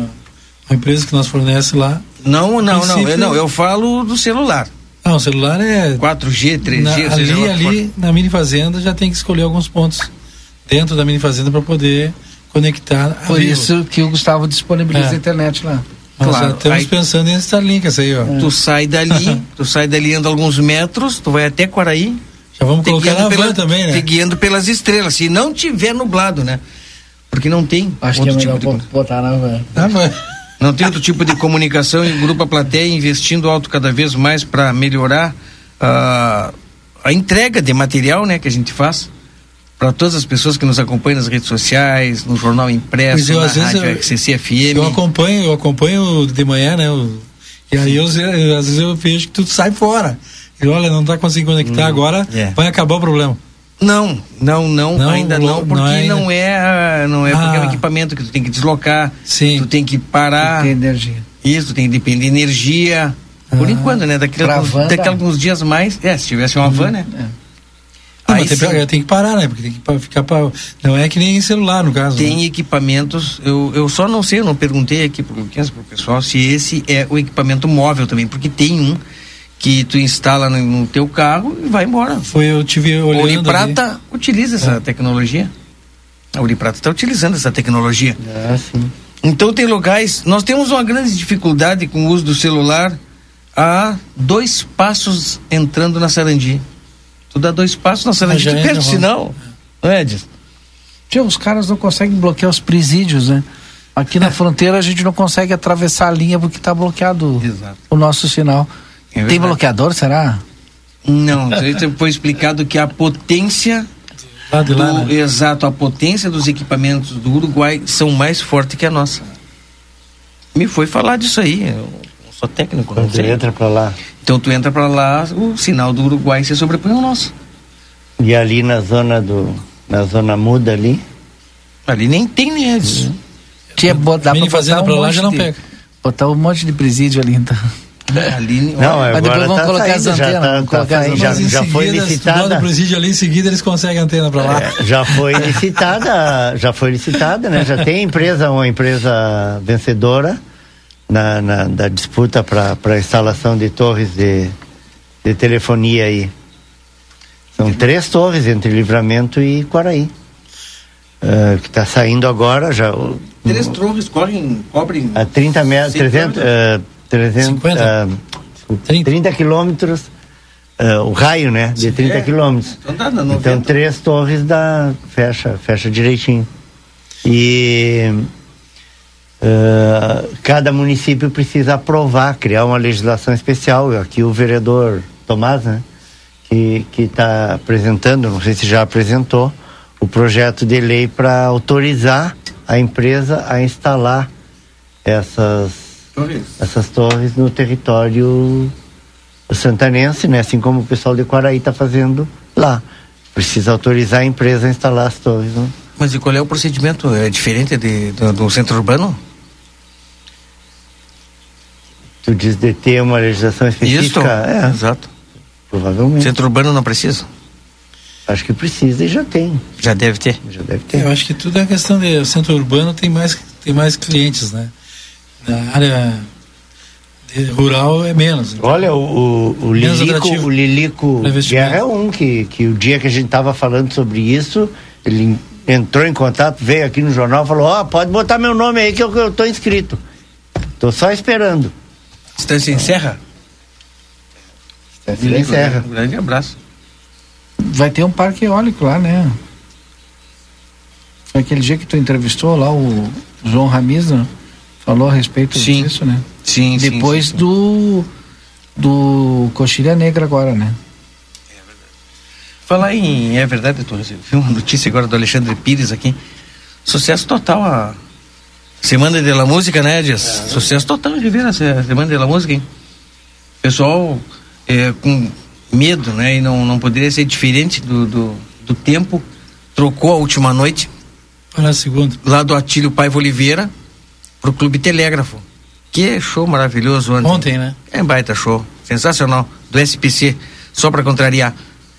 uma, empresa que nos fornece lá. Não, não, não. Eu, não, eu falo do celular. Não, o celular é. 4G, 3G, na, Ali, ali na mini fazenda já tem que escolher alguns pontos dentro da mini fazenda para poder conectar. Por isso que o Gustavo disponibiliza é. a internet lá. Nós claro. estamos aí, pensando em Starlink, essa aí, ó. Tu sai dali, tu sai dali, anda alguns metros, tu vai até Quaraí. Já vamos colocar na pela, van também, né? Guiando pelas estrelas, se não tiver nublado, né? Porque não tem. Acho que é melhor tipo de... botar na van. Na van. Não tem outro tipo de comunicação e o Grupo A Plateia investindo alto cada vez mais para melhorar uh, a entrega de material, né, que a gente faz para todas as pessoas que nos acompanham nas redes sociais, no jornal impresso, eu, na rádio eu, XCFM. Eu acompanho, eu acompanho de manhã, né? Eu, e aí eu, eu, às vezes eu vejo que tudo sai fora. E olha, não está conseguindo conectar hum, agora, é. vai acabar o problema. Não, não, não, não ainda não, porque não é, não é, não é ah. porque é um ah. equipamento que tu tem que deslocar, Sim. tu tem que parar. Tem energia. Isso, tem que depender de energia. Ah. Por enquanto, né? Daqui, a, alguns, daqui a alguns dias mais. É, se tivesse uma van, né? É. Não, Aí tem, tem, que parar, né? Porque tem que ficar pra, Não é que nem celular, no caso. Tem né? equipamentos, eu, eu só não sei, eu não perguntei aqui pro Luquinhas, pro pessoal, se esse é o equipamento móvel também, porque tem um que tu instala no, no teu carro e vai embora. Foi, eu tive olhando. A Uniprata ali. utiliza essa é. tecnologia. A Uniprata está utilizando essa tecnologia. É, sim. Então tem locais, nós temos uma grande dificuldade com o uso do celular a dois passos entrando na Sarandi. Tu dá dois passos na Sarandi, tu perde o sinal. Não é, Edson? Tio, os caras não conseguem bloquear os presídios, né? Aqui na fronteira a gente não consegue atravessar a linha porque está bloqueado Exato. o nosso sinal. É Tem bloqueador, será? Não, foi explicado que a potência lá do, lá, né? exato, a potência dos equipamentos do Uruguai são mais fortes que a nossa. Me foi falar disso aí, eu sou técnico. Quando tu entra para lá. Então tu entra para lá, o sinal do Uruguai se sobrepõe ao nosso. E ali na zona do, na zona muda ali? Ali nem tem neves. Uhum. Tinha, dá pra fazenda um para lá já não pega. Botar um monte de presídio ali então. Ali, não, Mas depois vamos tá colocar saindo, as antenas. Já, tá, colocar tá, já, já, já foi licitada. o presídio ali em seguida eles conseguem antena para lá. É, já foi licitada, já foi licitada, né? Já tem empresa, uma empresa vencedora na, na da disputa para a instalação de torres de, de telefonia aí. São três torres entre Livramento e Quaraí. Uh, que está saindo agora já. Três torres correm, cobrem. A 30 metros, 300. Uh, 300, uh, 30. 30 quilômetros, uh, o raio, né? De 30 é. quilômetros. Então, tá então três torres da fecha, fecha direitinho. E uh, cada município precisa aprovar, criar uma legislação especial. Aqui o vereador Tomás, né? Que está apresentando, não sei se já apresentou, o projeto de lei para autorizar a empresa a instalar essas torres. essas torres no território santanense, né? Assim como o pessoal de Quaraí está fazendo lá. Precisa autorizar a empresa a instalar as torres. Né? Mas e qual é o procedimento? É diferente de, do, do centro urbano? Tu diz de ter uma legislação específica? Isso, é. exato. Provavelmente. Centro urbano não precisa? Acho que precisa e já tem. Já deve ter. Já deve ter. Eu acho que tudo é questão de o centro urbano tem mais tem mais clientes, né? Na área rural é menos. Então. Olha, o, o, o Lilico, o Lilico Guerra é um que, que o dia que a gente estava falando sobre isso, ele entrou em contato, veio aqui no jornal falou, ó, oh, pode botar meu nome aí que eu, eu tô inscrito. Tô só esperando. Estância encerra? Estância encerra. Um grande abraço. Vai ter um parque eólico lá, né? Foi aquele dia que tu entrevistou lá o João Ramiz, né? falou a respeito sim. disso, né? Sim, Depois sim, sim, do do Coxilha Negra agora, né? É verdade. Falar em é verdade, doutor, eu vi uma notícia agora do Alexandre Pires aqui. Sucesso total a Semana de la Música, né, Dias? É. Sucesso total de ver a Semana de la Música, hein? Pessoal é, com medo, né? E não, não poderia ser diferente do, do, do tempo. Trocou a última noite. Para a segunda. Lá do Atílio Paiva Oliveira pro Clube Telégrafo. Que show maravilhoso ontem. Ontem, né? É baita show. Sensacional. Do SPC. Só para contrariar.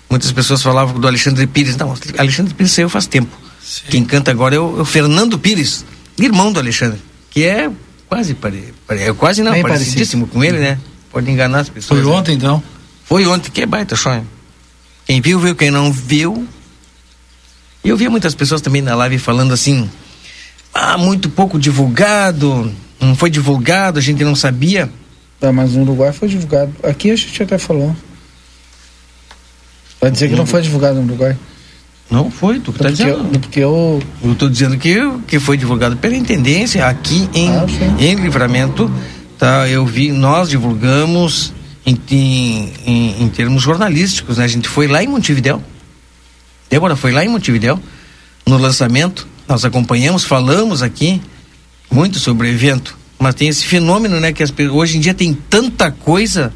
Muitas pessoas falavam do Alexandre Pires. Não, Alexandre Pires saiu faz tempo. Sim. Quem canta agora é o, é o, Fernando Pires, irmão do Alexandre. Que é quase pare, pare, é quase não, Bem parecidíssimo parecido. com ele, né? Pode enganar as pessoas. Foi né? ontem, então? Foi ontem, que é baita show. Quem viu, viu. Quem não viu. E eu via muitas pessoas também na live falando assim ah, muito pouco divulgado, não foi divulgado, a gente não sabia. Tá, mas no Uruguai foi divulgado. Aqui a gente até falou. Vai dizer que não foi divulgado no Uruguai. Não foi, tu que tá porque dizendo. Eu, porque eu. Eu tô dizendo que, que foi divulgado pela intendência aqui em, ah, em livramento. Tá, eu vi, nós divulgamos em, em, em, em termos jornalísticos, né? A gente foi lá em Montevidéu. Débora foi lá em Montevidéu, no lançamento nós acompanhamos, falamos aqui muito sobre o evento, mas tem esse fenômeno, né, que as, hoje em dia tem tanta coisa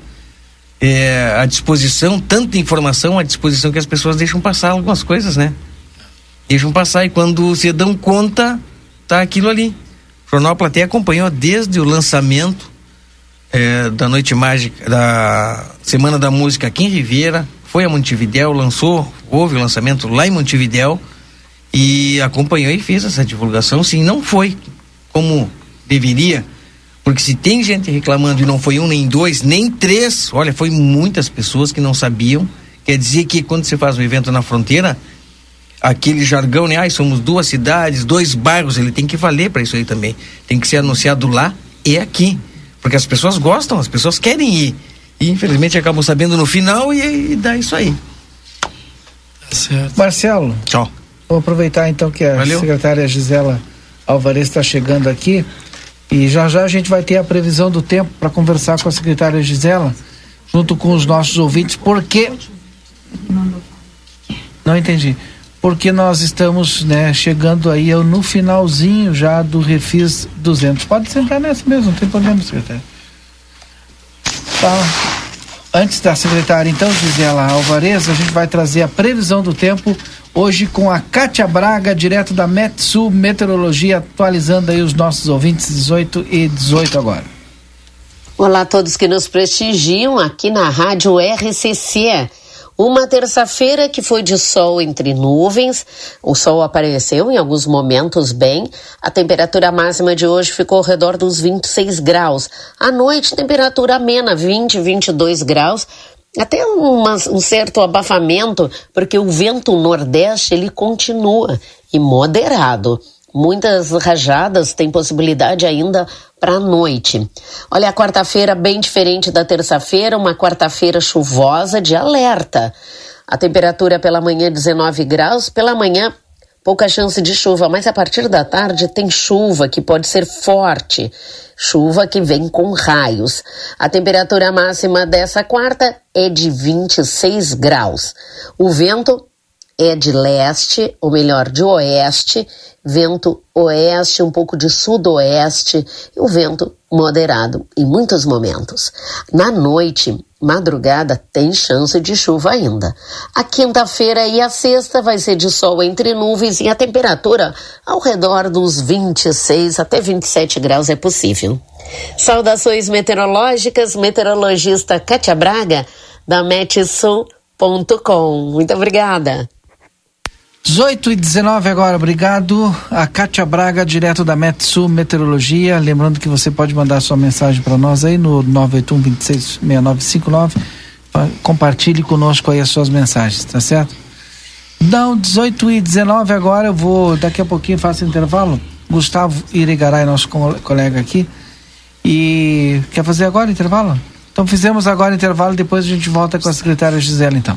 é, à disposição, tanta informação à disposição que as pessoas deixam passar algumas coisas, né? Deixam passar e quando se dão conta, tá aquilo ali. O Jornal Plateia acompanhou desde o lançamento é, da Noite Mágica, da Semana da Música aqui em Ribeira, foi a Montevidéu, lançou, houve o lançamento lá em Montevidéu e acompanhou e fez essa divulgação, sim, não foi como deveria, porque se tem gente reclamando e não foi um, nem dois, nem três, olha, foi muitas pessoas que não sabiam, quer dizer que quando você faz um evento na fronteira, aquele jargão, né, ai, somos duas cidades, dois bairros, ele tem que valer para isso aí também, tem que ser anunciado lá e aqui, porque as pessoas gostam, as pessoas querem ir, e infelizmente acabam sabendo no final e, e dá isso aí. Certo. Marcelo. Tchau. Vou aproveitar então que a Valeu. secretária Gisela Alvarez está chegando aqui e já já a gente vai ter a previsão do tempo para conversar com a secretária Gisela, junto com os nossos ouvintes, porque. Não entendi. Porque nós estamos né, chegando aí no finalzinho já do Refis 200. Pode sentar nessa mesmo, não tem problema, secretária. Tá. Antes da secretária, então, Gisela Alvarez, a gente vai trazer a previsão do tempo hoje com a Cátia Braga, direto da Metsu Meteorologia, atualizando aí os nossos ouvintes 18 e 18 agora. Olá a todos que nos prestigiam aqui na Rádio RCC. Uma terça-feira que foi de sol entre nuvens, o sol apareceu em alguns momentos bem. A temperatura máxima de hoje ficou ao redor dos 26 graus. À noite, temperatura amena, 20, 22 graus até uma, um certo abafamento, porque o vento nordeste ele continua e moderado. Muitas rajadas têm possibilidade ainda para a noite. Olha, a quarta-feira bem diferente da terça-feira, uma quarta-feira chuvosa de alerta. A temperatura pela manhã 19 graus, pela manhã pouca chance de chuva, mas a partir da tarde tem chuva que pode ser forte, chuva que vem com raios. A temperatura máxima dessa quarta é de 26 graus. O vento é de leste, ou melhor, de oeste, vento oeste, um pouco de sudoeste e o vento moderado em muitos momentos. Na noite, madrugada, tem chance de chuva ainda. A quinta-feira e a sexta vai ser de sol entre nuvens e a temperatura ao redor dos 26 até 27 graus é possível. Saudações meteorológicas, meteorologista Kátia Braga, da Metsul.com. Muito obrigada. 18 e 19 agora, obrigado. A Kátia Braga, direto da Metsu Meteorologia. Lembrando que você pode mandar sua mensagem para nós aí no 981 26 6959. Compartilhe conosco aí as suas mensagens, tá certo? Não, 18 e 19 agora, eu vou, daqui a pouquinho faço intervalo. Gustavo Irigaray, nosso colega aqui. E quer fazer agora intervalo? Então fizemos agora intervalo, depois a gente volta com a secretária Gisela então.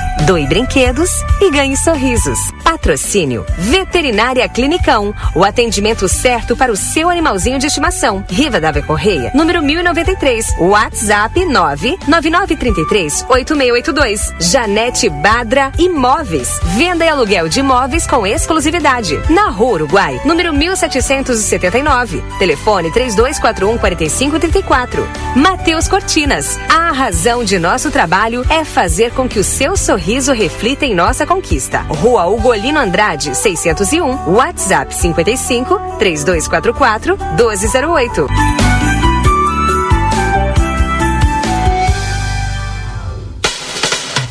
Doe brinquedos e ganhe sorrisos. Patrocínio Veterinária Clinicão. O atendimento certo para o seu animalzinho de estimação. Riva Dávia Correia, número 1093. WhatsApp 99933 8682. Janete Badra Imóveis. Venda e aluguel de imóveis com exclusividade. Na Rua Uruguai, número 1779. Telefone 3241 4534. Matheus Cortinas. A razão de nosso trabalho é fazer com que o seu sorriso sorriso reflita em nossa conquista. Rua Ugolino Andrade, 601, WhatsApp 55 3244 1208.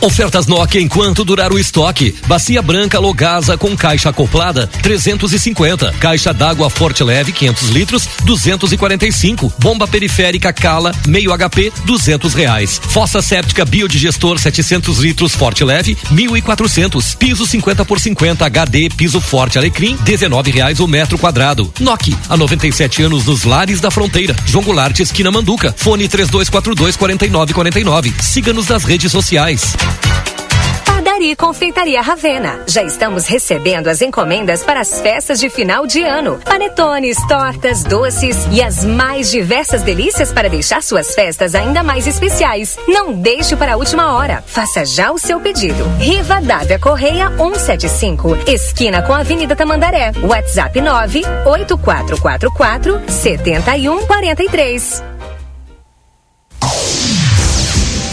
Ofertas Nokia enquanto durar o estoque. Bacia branca Logasa com caixa acoplada 350. Caixa d'água Forte Leve 500 litros 245. Bomba periférica Cala meio HP 200 reais. Fossa séptica biodigestor 700 litros Forte Leve 1.400. Piso 50 por 50 HD piso Forte Alecrim 19 reais o metro quadrado. Nokia há 97 anos nos lares da fronteira. João Goulart esquina Manduca. Fone 3242 4949. Siga-nos nas redes sociais. Padaria e Confeitaria Ravena. Já estamos recebendo as encomendas para as festas de final de ano. Panetones, tortas, doces e as mais diversas delícias para deixar suas festas ainda mais especiais. Não deixe para a última hora. Faça já o seu pedido. Riva Dávia Correia 175, esquina com a Avenida Tamandaré. WhatsApp 98444 7143.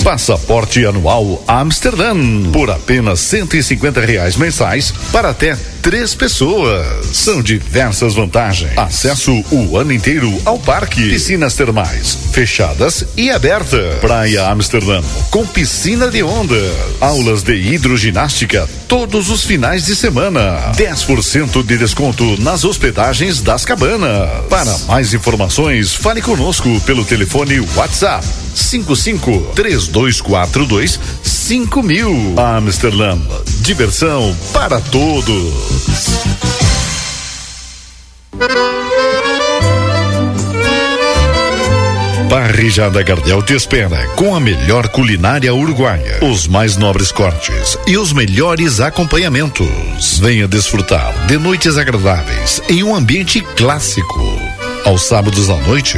Passaporte anual Amsterdã por apenas 150 reais mensais para até três pessoas. São diversas vantagens. Acesso o ano inteiro ao parque, piscinas termais fechadas e aberta. Praia Amsterdã com piscina de onda, aulas de hidroginástica todos os finais de semana. 10% de desconto nas hospedagens das cabanas. Para mais informações, fale conosco pelo telefone WhatsApp 55 3242 5000. Amsterdã, diversão para todos. Parrijada Gardel te espera com a melhor culinária uruguaia, os mais nobres cortes e os melhores acompanhamentos. Venha desfrutar de noites agradáveis em um ambiente clássico. Aos sábados à noite,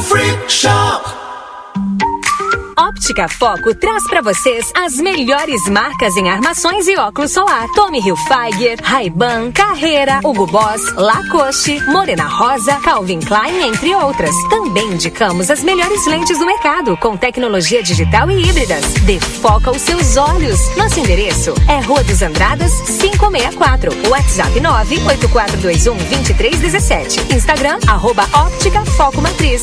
Free Shop. Óptica Foco traz para vocês as melhores marcas em armações e óculos solar. Tommy Hilfiger, Ray-Ban, Carreira, Hugo Boss, Lacoste, Morena Rosa, Calvin Klein, entre outras. Também indicamos as melhores lentes do mercado, com tecnologia digital e híbridas. Dê foco aos seus olhos. Nosso endereço é Rua dos Andradas, 564. WhatsApp 98421 2317. Instagram, arroba Óptica Foco Matriz.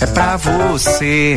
é pra você.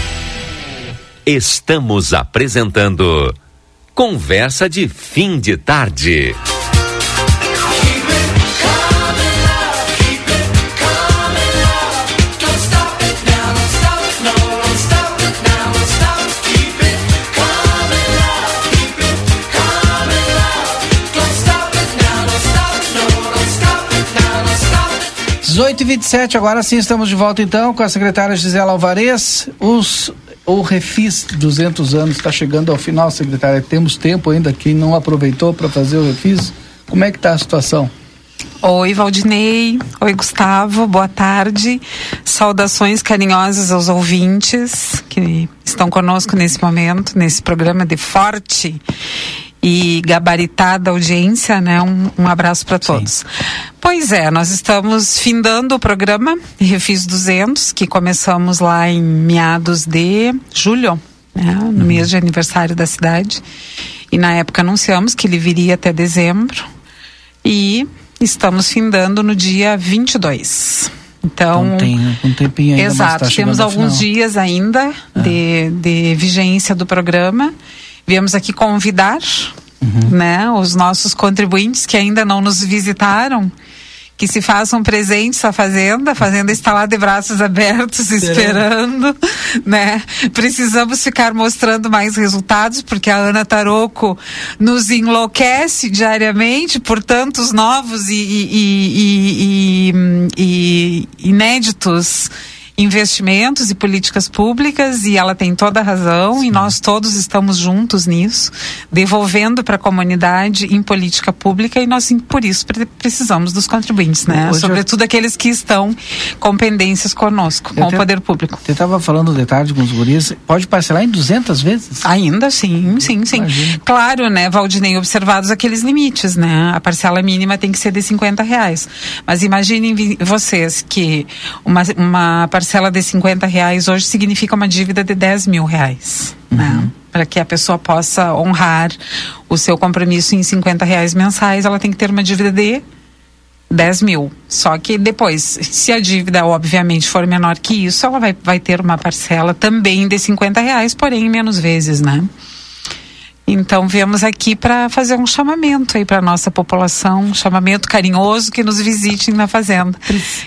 Estamos apresentando Conversa de Fim de Tarde. Dezoito e vinte agora sim estamos de volta então com a secretária Gisela Alvarez. Os o Refis 200 anos está chegando ao final, secretária. Temos tempo ainda. Quem não aproveitou para fazer o Refis, como é que está a situação? Oi, Valdinei. Oi, Gustavo. Boa tarde. Saudações carinhosas aos ouvintes que estão conosco nesse momento, nesse programa de forte e gabaritada audiência, né? Um, um abraço para todos. Sim. Pois é, nós estamos findando o programa Refis 200, que começamos lá em meados de julho, né? no uhum. mês de aniversário da cidade. E na época anunciamos que ele viria até dezembro. E estamos findando no dia 22. Então, então tem um tempinho ainda. Exato, tá temos alguns dias ainda é. de, de vigência do programa. Viemos aqui convidar uhum. né, os nossos contribuintes que ainda não nos visitaram que se façam presentes à fazenda, a fazenda está lá de braços abertos esperando, né? Precisamos ficar mostrando mais resultados porque a Ana Taroco nos enlouquece diariamente por tantos novos e, e, e, e inéditos investimentos e políticas públicas e ela tem toda a razão Sim. e nós todos estamos juntos nisso, devolvendo para a comunidade em política pública e nós por isso precisamos dos contribuintes, né? Hoje Sobretudo eu... aqueles que estão com pendências conosco, com o poder público. Você estava falando de tarde com os guris, pode parcelar em 200 vezes? Ainda sim, sim, sim. Imagina. Claro, né, Valdinei, observados aqueles limites, né? A parcela mínima tem que ser de 50 reais. Mas imaginem vocês que uma, uma parcela de 50 reais hoje significa uma dívida de 10 mil reais. Uhum. Né? Para que a pessoa possa honrar o seu compromisso em 50 reais mensais, ela tem que ter uma dívida de 10 mil. Só que depois, se a dívida obviamente for menor que isso, ela vai, vai ter uma parcela também de 50 reais, porém menos vezes, né? Então viemos aqui para fazer um chamamento aí para nossa população, um chamamento carinhoso que nos visitem na fazenda,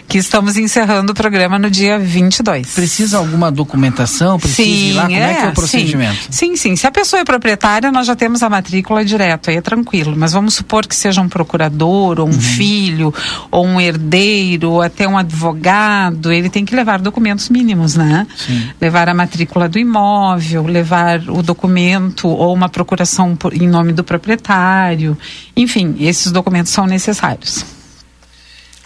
que estamos encerrando o programa no dia 22. Precisa alguma documentação? Precisa sim, ir lá? Como é, é que é o procedimento? Sim, sim, sim. Se a pessoa é proprietária, nós já temos a matrícula direto, aí é tranquilo. Mas vamos supor que seja um procurador, ou um uhum. filho, ou um herdeiro, ou até um advogado, ele tem que levar documentos mínimos, né? Sim. Levar a matrícula do imóvel, levar o documento ou uma procuração procuração por, em nome do proprietário. Enfim, esses documentos são necessários.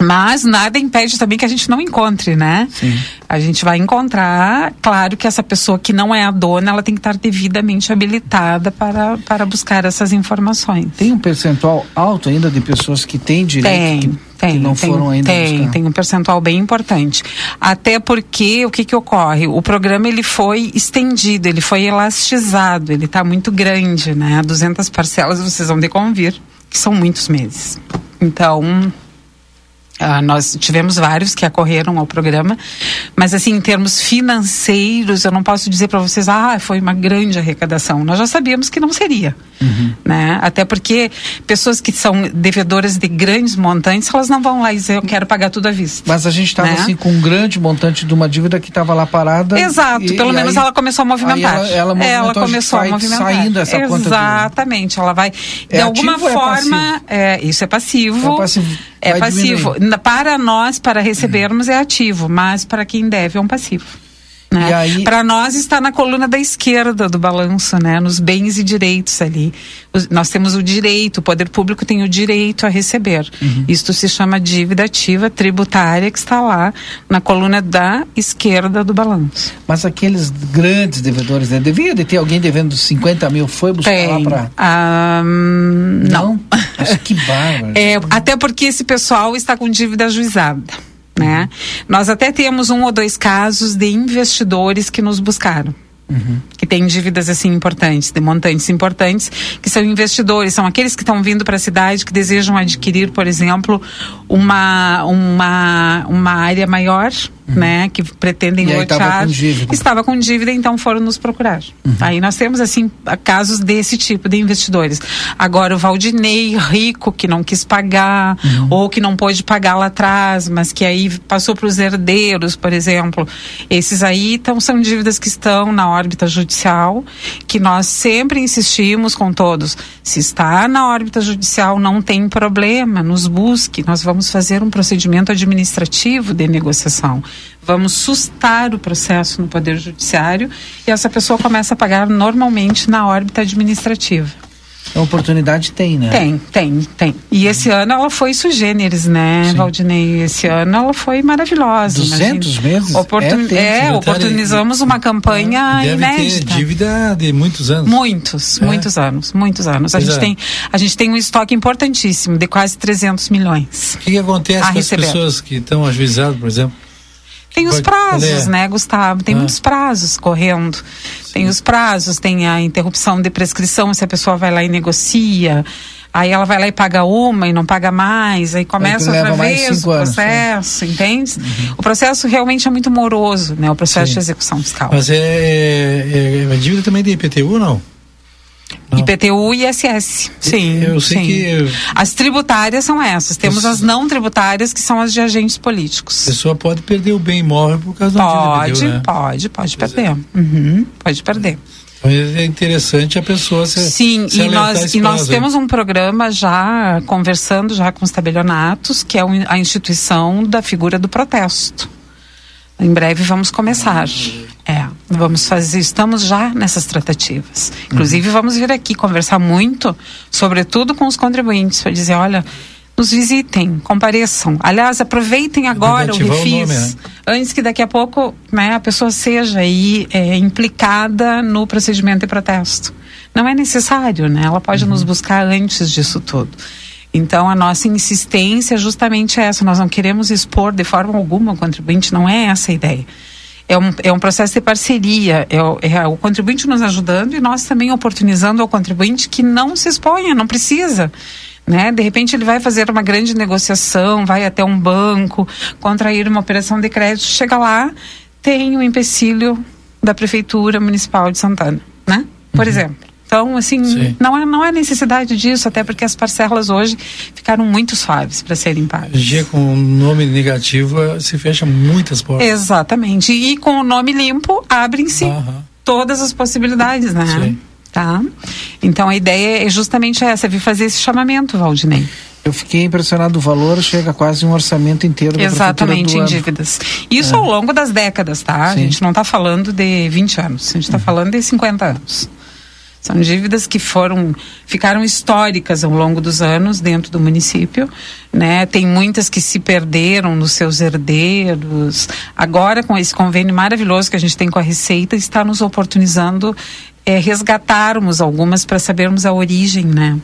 Mas nada impede também que a gente não encontre, né? Sim. A gente vai encontrar, claro que essa pessoa que não é a dona, ela tem que estar devidamente habilitada para, para buscar essas informações. Tem um percentual alto ainda de pessoas que têm direito? Tem, que, tem. Que não tem, foram ainda Tem, buscar. tem um percentual bem importante. Até porque, o que que ocorre? O programa, ele foi estendido, ele foi elastizado, ele está muito grande, né? 200 parcelas, vocês vão ter que convir, que são muitos meses. Então Uh, nós tivemos vários que acorreram ao programa, mas assim, em termos financeiros, eu não posso dizer para vocês, ah, foi uma grande arrecadação. Nós já sabíamos que não seria, uhum. né? Até porque pessoas que são devedoras de grandes montantes, elas não vão lá e dizer, eu quero pagar tudo à vista. Mas a gente estava né? assim com um grande montante de uma dívida que estava lá parada. Exato, e, pelo e menos aí, ela começou a movimentar. Ela, ela, ela começou a, a movimentar. Saindo essa Exatamente, conta ela vai, é de alguma forma, é é, isso é passivo. É passivo. É passivo. Para nós, para recebermos, é ativo, mas para quem deve é um passivo. Né? Aí... Para nós está na coluna da esquerda do balanço, né? Nos bens e direitos ali. nós temos o direito, o poder público tem o direito a receber. Uhum. Isto se chama dívida ativa tributária que está lá na coluna da esquerda do balanço. Mas aqueles grandes devedores, né? Devia de ter alguém devendo 50 mil, foi buscar tem. lá para. Um, não. não. Acho que bárbaro. É, até porque esse pessoal está com dívida ajuizada. Né? Nós até temos um ou dois casos de investidores que nos buscaram. Uhum. Que têm dívidas assim importantes, de montantes importantes, que são investidores, são aqueles que estão vindo para a cidade que desejam adquirir, por exemplo, uma, uma, uma área maior uhum. né, que pretendem e lotear, com estava com dívida, então foram nos procurar. Uhum. Aí nós temos assim casos desse tipo de investidores. Agora o Valdinei rico que não quis pagar uhum. ou que não pôde pagar lá atrás, mas que aí passou para os herdeiros, por exemplo. Esses aí então são dívidas que estão na órbita judicial, que nós sempre insistimos com todos. Se está na órbita judicial, não tem problema, nos busque, nós vamos fazer um procedimento administrativo de negociação vamos sustar o processo no Poder Judiciário e essa pessoa começa a pagar normalmente na órbita administrativa. A oportunidade tem, né? Tem, tem, tem. E esse ano ela foi sugêneres, né, Sim. Valdinei? Esse ano ela foi maravilhosa. 200 meses? Oportun... É, é oportunizamos uma campanha deve inédita. Ter dívida de muitos anos. Muitos, é. muitos anos, muitos anos. A gente, é. tem, a gente tem um estoque importantíssimo de quase 300 milhões. O que, que acontece com as pessoas que estão ajuizadas, por exemplo? Tem os prazos, né, Gustavo? Tem ah. muitos prazos correndo. Sim. Tem os prazos, tem a interrupção de prescrição, se a pessoa vai lá e negocia. Aí ela vai lá e paga uma e não paga mais, aí começa outra vez o processo, entende? Uhum. O processo realmente é muito moroso, né? O processo Sim. de execução fiscal. Mas é, é, é dívida também de IPTU, não? Não. IPTU e ISS. Sim. Eu sei sim. que. As tributárias são essas. Temos as não tributárias, que são as de agentes políticos. A pessoa pode perder o bem imóvel por causa pode, dívida. Né? Pode, pode perder. É. Uhum, pode perder. Então é interessante a pessoa se Sim, se e nós, e nós temos um programa já conversando já com os tabelionatos, que é a instituição da figura do protesto Em breve vamos começar. É, vamos fazer, estamos já nessas tratativas. Inclusive, Uhum. vamos vir aqui conversar muito, sobretudo com os contribuintes, para dizer: olha, nos visitem, compareçam. Aliás, aproveitem agora o refis, nome, né? antes que daqui a pouco né, a pessoa seja aí é, implicada no procedimento de protesto. Não é necessário, né? Ela pode nos buscar antes disso tudo. Então, a nossa insistência é justamente essa. Nós não queremos expor de forma alguma o contribuinte, não é essa a ideia. É um, é um processo de parceria, é o, é o contribuinte nos ajudando e nós também oportunizando ao contribuinte que não se exponha, não precisa. Né? De repente ele vai fazer uma grande negociação, vai até um banco, contrair uma operação de crédito, chega lá, tem o empecilho da Prefeitura Municipal de Santana, né? Por exemplo. Então, assim, não é, não é necessidade disso, até porque as parcelas hoje ficaram muito suaves para serem pagas. G com nome negativo eh, se fecha muitas portas. Exatamente. E com o nome limpo, abrem-se todas as possibilidades, né? Tá? Então a ideia é justamente essa, é vir fazer esse chamamento, Valdinei. Eu fiquei impressionado, o valor chega a quase um orçamento inteiro Exatamente, em ano. dívidas. Isso ao longo das décadas, tá? A Sim. gente não está falando de 20 anos, a gente está falando de 50 anos. São dívidas que foram ficaram históricas ao longo dos anos dentro do município, né? Tem muitas que se perderam nos seus herdeiros. Agora com esse convênio maravilhoso que a gente tem com a Receita está nos oportunizando é, resgatarmos algumas para sabermos a origem, né?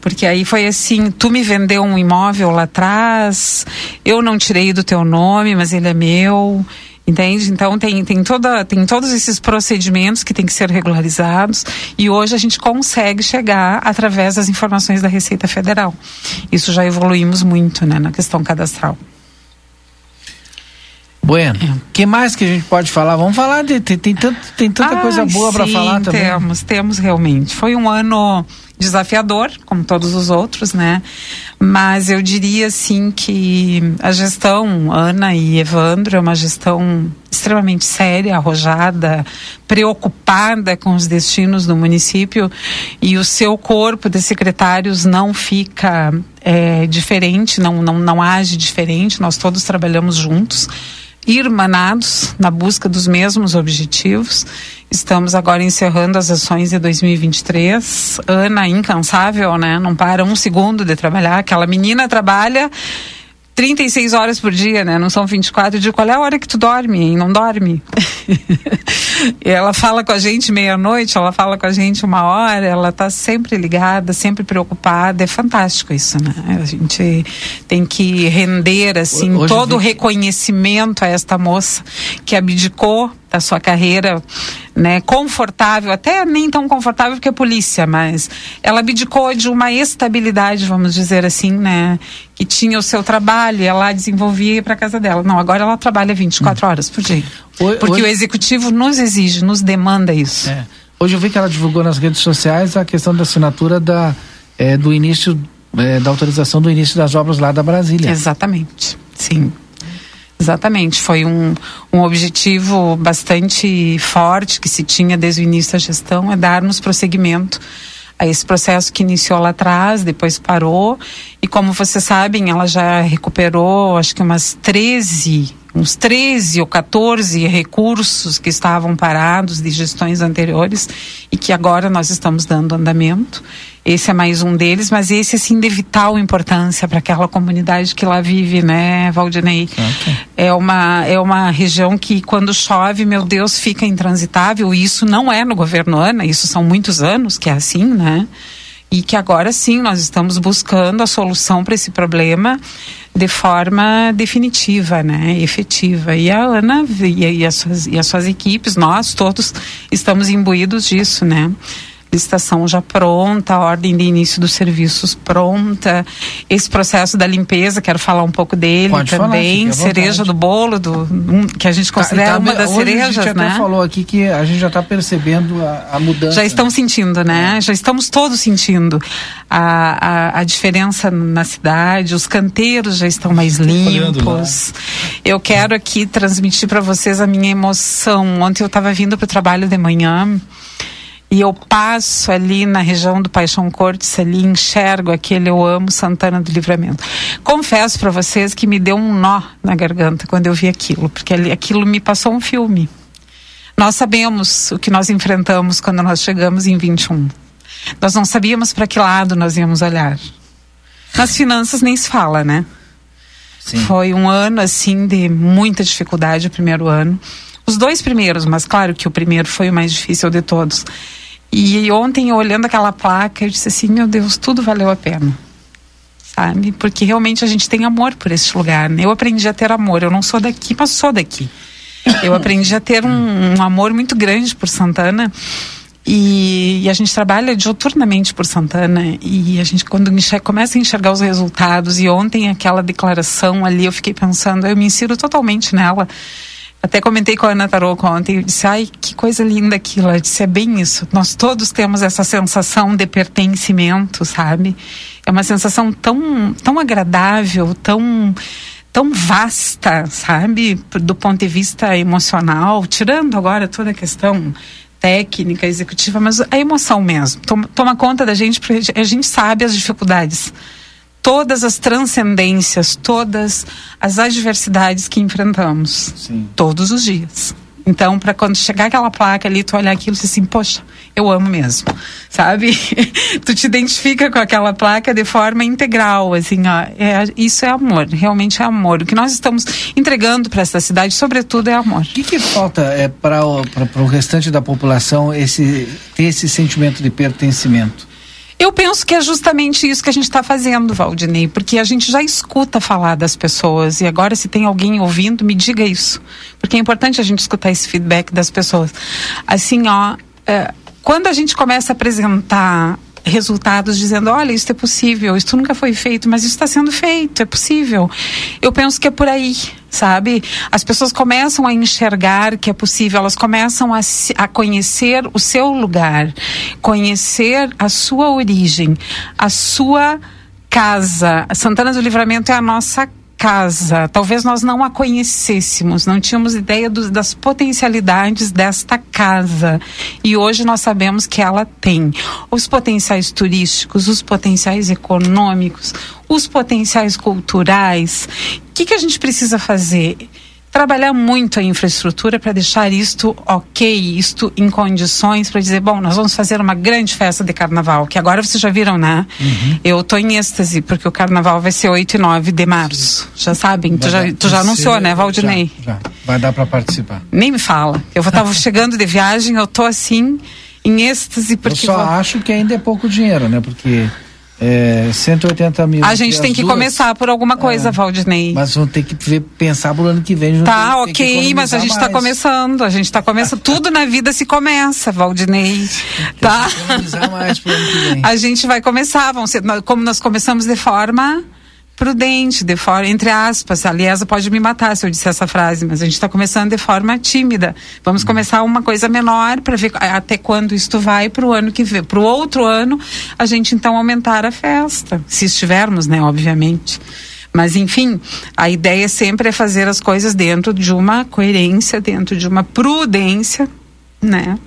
Porque aí foi assim, tu me vendeu um imóvel lá atrás, eu não tirei do teu nome, mas ele é meu. Entende? Então tem, tem, toda, tem todos esses procedimentos que têm que ser regularizados e hoje a gente consegue chegar através das informações da Receita Federal. Isso já evoluímos muito né, na questão cadastral. Bueno, o que mais que a gente pode falar? Vamos falar de. Tem, tem, tanto, tem tanta coisa Ai, boa para falar também. Temos, temos realmente. Foi um ano desafiador, como todos os outros, né? Mas eu diria assim que a gestão Ana e Evandro é uma gestão extremamente séria, arrojada, preocupada com os destinos do município e o seu corpo de secretários não fica é, diferente, não, não, não age diferente, nós todos trabalhamos juntos irmanados na busca dos mesmos objetivos. Estamos agora encerrando as ações de 2023. Ana, incansável, né? Não para um segundo de trabalhar. Aquela menina trabalha 36 horas por dia, né? Não são 24. Eu digo, qual é a hora que tu dorme? E não dorme. e ela fala com a gente meia-noite, ela fala com a gente uma hora, ela tá sempre ligada, sempre preocupada. É fantástico isso, né? A gente tem que render, assim, Hoje todo o vi- reconhecimento a esta moça que abdicou da sua carreira, né, confortável, até nem tão confortável porque é polícia, mas ela abdicou de uma estabilidade, vamos dizer assim, né, que tinha o seu trabalho, ela desenvolvia para casa dela. Não, agora ela trabalha 24 horas por dia. Porque Hum. hoje- o executivo nos exige, nos demanda isso. É. Hoje eu vi que ela divulgou nas redes sociais a questão da assinatura da, eh, do início, eh, da autorização do início das obras lá da Brasília. Exatamente, sim. Exatamente, foi um, um objetivo bastante forte que se tinha desde o início da gestão, é darmos prosseguimento a esse processo que iniciou lá atrás, depois parou, e como vocês sabem, ela já recuperou acho que umas 13, uns 13 ou 14 recursos que estavam parados de gestões anteriores e que agora nós estamos dando andamento. Esse é mais um deles, mas esse assim de vital importância para aquela comunidade que lá vive, né, Valdinei? É uma é uma região que quando chove, meu Deus, fica intransitável. E isso não é no governo Ana, isso são muitos anos que é assim, né? E que agora sim nós estamos buscando a solução para esse problema de forma definitiva, né, efetiva. E a Ana e, e, as suas, e as suas equipes, nós todos estamos imbuídos disso, né? Licitação já pronta, a ordem de início dos serviços pronta, esse processo da limpeza, quero falar um pouco dele Pode falar, também, à cereja do bolo, do, um, que a gente considera Tá, uma tá, das hoje cerejas, a gente né? até falou aqui que a gente já está percebendo a, a mudança. Já estão sentindo, né? Já estamos todos sentindo a, a, a diferença na cidade, os canteiros já estão mais limpos. Eu quero aqui transmitir para vocês a minha emoção. Ontem eu estava vindo para o trabalho de manhã e eu passo ali na região do Paixão Cortes ali enxergo aquele eu amo Santana do Livramento. Confesso para vocês que me deu um nó na garganta quando eu vi aquilo, porque ali, aquilo me passou um filme. Nós sabemos o que nós enfrentamos quando nós chegamos em 21. Nós não sabíamos para que lado nós íamos olhar. Nas finanças nem se fala, né? Sim. Foi um ano assim de muita dificuldade o primeiro ano. Os dois primeiros, mas claro que o primeiro foi o mais difícil de todos. E ontem, olhando aquela placa, eu disse assim: meu Deus, tudo valeu a pena. Sabe? Porque realmente a gente tem amor por esse lugar. Né? Eu aprendi a ter amor. Eu não sou daqui, mas sou daqui. Eu aprendi a ter um, um amor muito grande por Santana. E, e, a gente trabalha diuturnamente por Santana e a gente quando enxerga, começa a enxergar os resultados e ontem aquela declaração ali eu fiquei pensando eu me insiro totalmente nela até comentei com a Ana Tarouco ontem, eu disse, ai, que coisa linda aquilo. Ela disse, é bem isso. Nós todos temos essa sensação de pertencimento, sabe? É uma sensação tão, tão agradável, tão tão vasta, sabe, do ponto de vista emocional, tirando agora toda a questão técnica, executiva, mas a emoção mesmo. Toma, toma conta da gente, porque a gente sabe as dificuldades todas as transcendências, todas as adversidades que enfrentamos Sim. todos os dias. Então, para quando chegar aquela placa ali, tu olhar aquilo e assim, poxa, eu amo mesmo, sabe? tu te identifica com aquela placa de forma integral, assim, ó, é, isso é amor, realmente é amor. O que nós estamos entregando para essa cidade, sobretudo, é amor. O que, que falta é, para o restante da população esse, ter esse sentimento de pertencimento? Eu penso que é justamente isso que a gente está fazendo, Valdinei, porque a gente já escuta falar das pessoas e agora se tem alguém ouvindo, me diga isso, porque é importante a gente escutar esse feedback das pessoas. Assim, ó, é, quando a gente começa a apresentar resultados dizendo, olha, isso é possível, isso nunca foi feito, mas isso está sendo feito, é possível. Eu penso que é por aí, sabe? As pessoas começam a enxergar que é possível, elas começam a, a conhecer o seu lugar, conhecer a sua origem, a sua casa. Santana do Livramento é a nossa casa. Talvez nós não a conhecêssemos, não tínhamos ideia do, das potencialidades desta casa. E hoje nós sabemos que ela tem os potenciais turísticos, os potenciais econômicos, os potenciais culturais. O que, que a gente precisa fazer? Trabalhar muito a infraestrutura para deixar isto ok, isto em condições para dizer, bom, nós vamos fazer uma grande festa de carnaval, que agora vocês já viram, né? Uhum. Eu tô em êxtase, porque o carnaval vai ser 8 e 9 de março. Já sabem? Tu já, tu já anunciou, né, Valdinei? Já, já. Vai dar para participar. Nem me fala. Eu estava chegando de viagem, eu tô assim, em êxtase, porque. Eu só vou... acho que ainda é pouco dinheiro, né? Porque é, 180 mil. A gente tem que duas, começar por alguma coisa, é, Valdinei. Mas vamos ter que ver, pensar pro ano que vem. Tá, ok, mas a gente está começando. A gente está começando. Tudo na vida se começa, Valdinei. Tá? mais pro ano que vem. A gente vai começar. Vamos ser, como nós começamos de forma prudente, de forma, entre aspas, a Liesa pode me matar se eu disser essa frase, mas a gente está começando de forma tímida. Vamos hum. começar uma coisa menor para ver até quando isto vai para o ano que vem. Para o outro ano, a gente então aumentar a festa, se estivermos, né, obviamente. Mas, enfim, a ideia sempre é fazer as coisas dentro de uma coerência, dentro de uma prudência, né?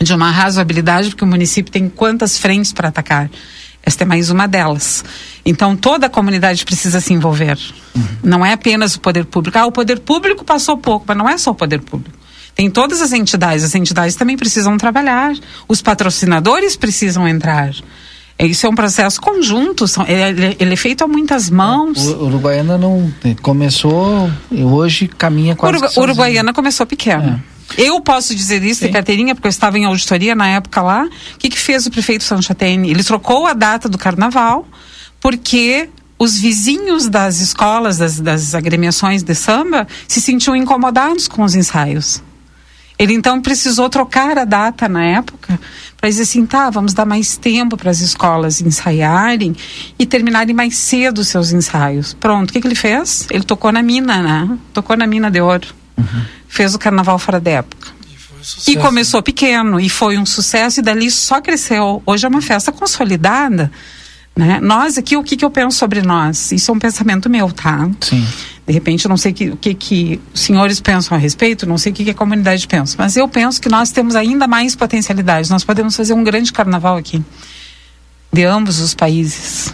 De uma razoabilidade, porque o município tem quantas frentes para atacar. Esta é mais uma delas. Então toda a comunidade precisa se envolver. Uhum. Não é apenas o poder público. Ah, o poder público passou pouco, mas não é só o poder público. Tem todas as entidades. As entidades também precisam trabalhar. Os patrocinadores precisam entrar. Isso é um processo conjunto, ele, ele é feito a muitas mãos. O Uruguaiana não começou, hoje caminha quase. Urugu, Uruguaiana começou pequeno. É. Eu posso dizer isso Sim. de carteirinha, porque eu estava em auditoria na época lá. O que, que fez o prefeito Sanchatene? Ele trocou a data do carnaval, porque os vizinhos das escolas, das, das agremiações de samba, se sentiam incomodados com os ensaios. Ele então precisou trocar a data na época para dizer assim, tá, vamos dar mais tempo para as escolas ensaiarem e terminarem mais cedo os seus ensaios. Pronto, o que, que ele fez? Ele tocou na mina, né? Tocou na mina de ouro. Uhum. Fez o carnaval fora da época. E, e começou pequeno e foi um sucesso e dali só cresceu. Hoje é uma festa consolidada Né? Nós aqui, o que, que eu penso sobre nós? Isso é um pensamento meu, tá? Sim. De repente, eu não sei que- o que, que os senhores pensam a respeito, não sei o que, que a comunidade pensa, mas eu penso que nós temos ainda mais potencialidades. Nós podemos fazer um grande carnaval aqui, de ambos os países.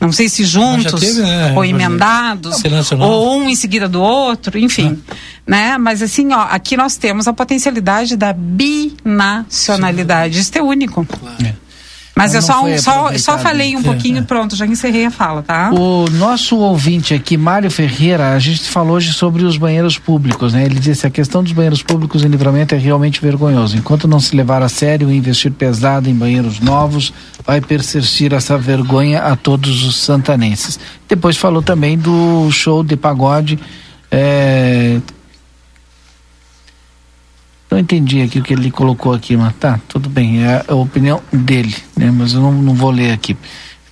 Não sei se juntos teve, né, ou emendados, ou um em seguida do outro, enfim. Né? Mas assim, ó, aqui nós temos a potencialidade da binacionalidade. Isso é único. Mas Mas eu só, só, só falei um pouquinho pronto, já encerrei a fala, tá? O nosso ouvinte aqui, Mário Ferreira, a gente falou hoje sobre os banheiros públicos, né? Ele disse a questão dos banheiros públicos em livramento é realmente vergonhoso. Enquanto não se levar a sério e investir pesado em banheiros novos, vai persistir essa vergonha a todos os santanenses. Depois falou também do show de pagode. É... Não entendi aqui o que ele colocou aqui, mas tá, tudo bem, é a opinião dele, né? Mas eu não, não vou ler aqui.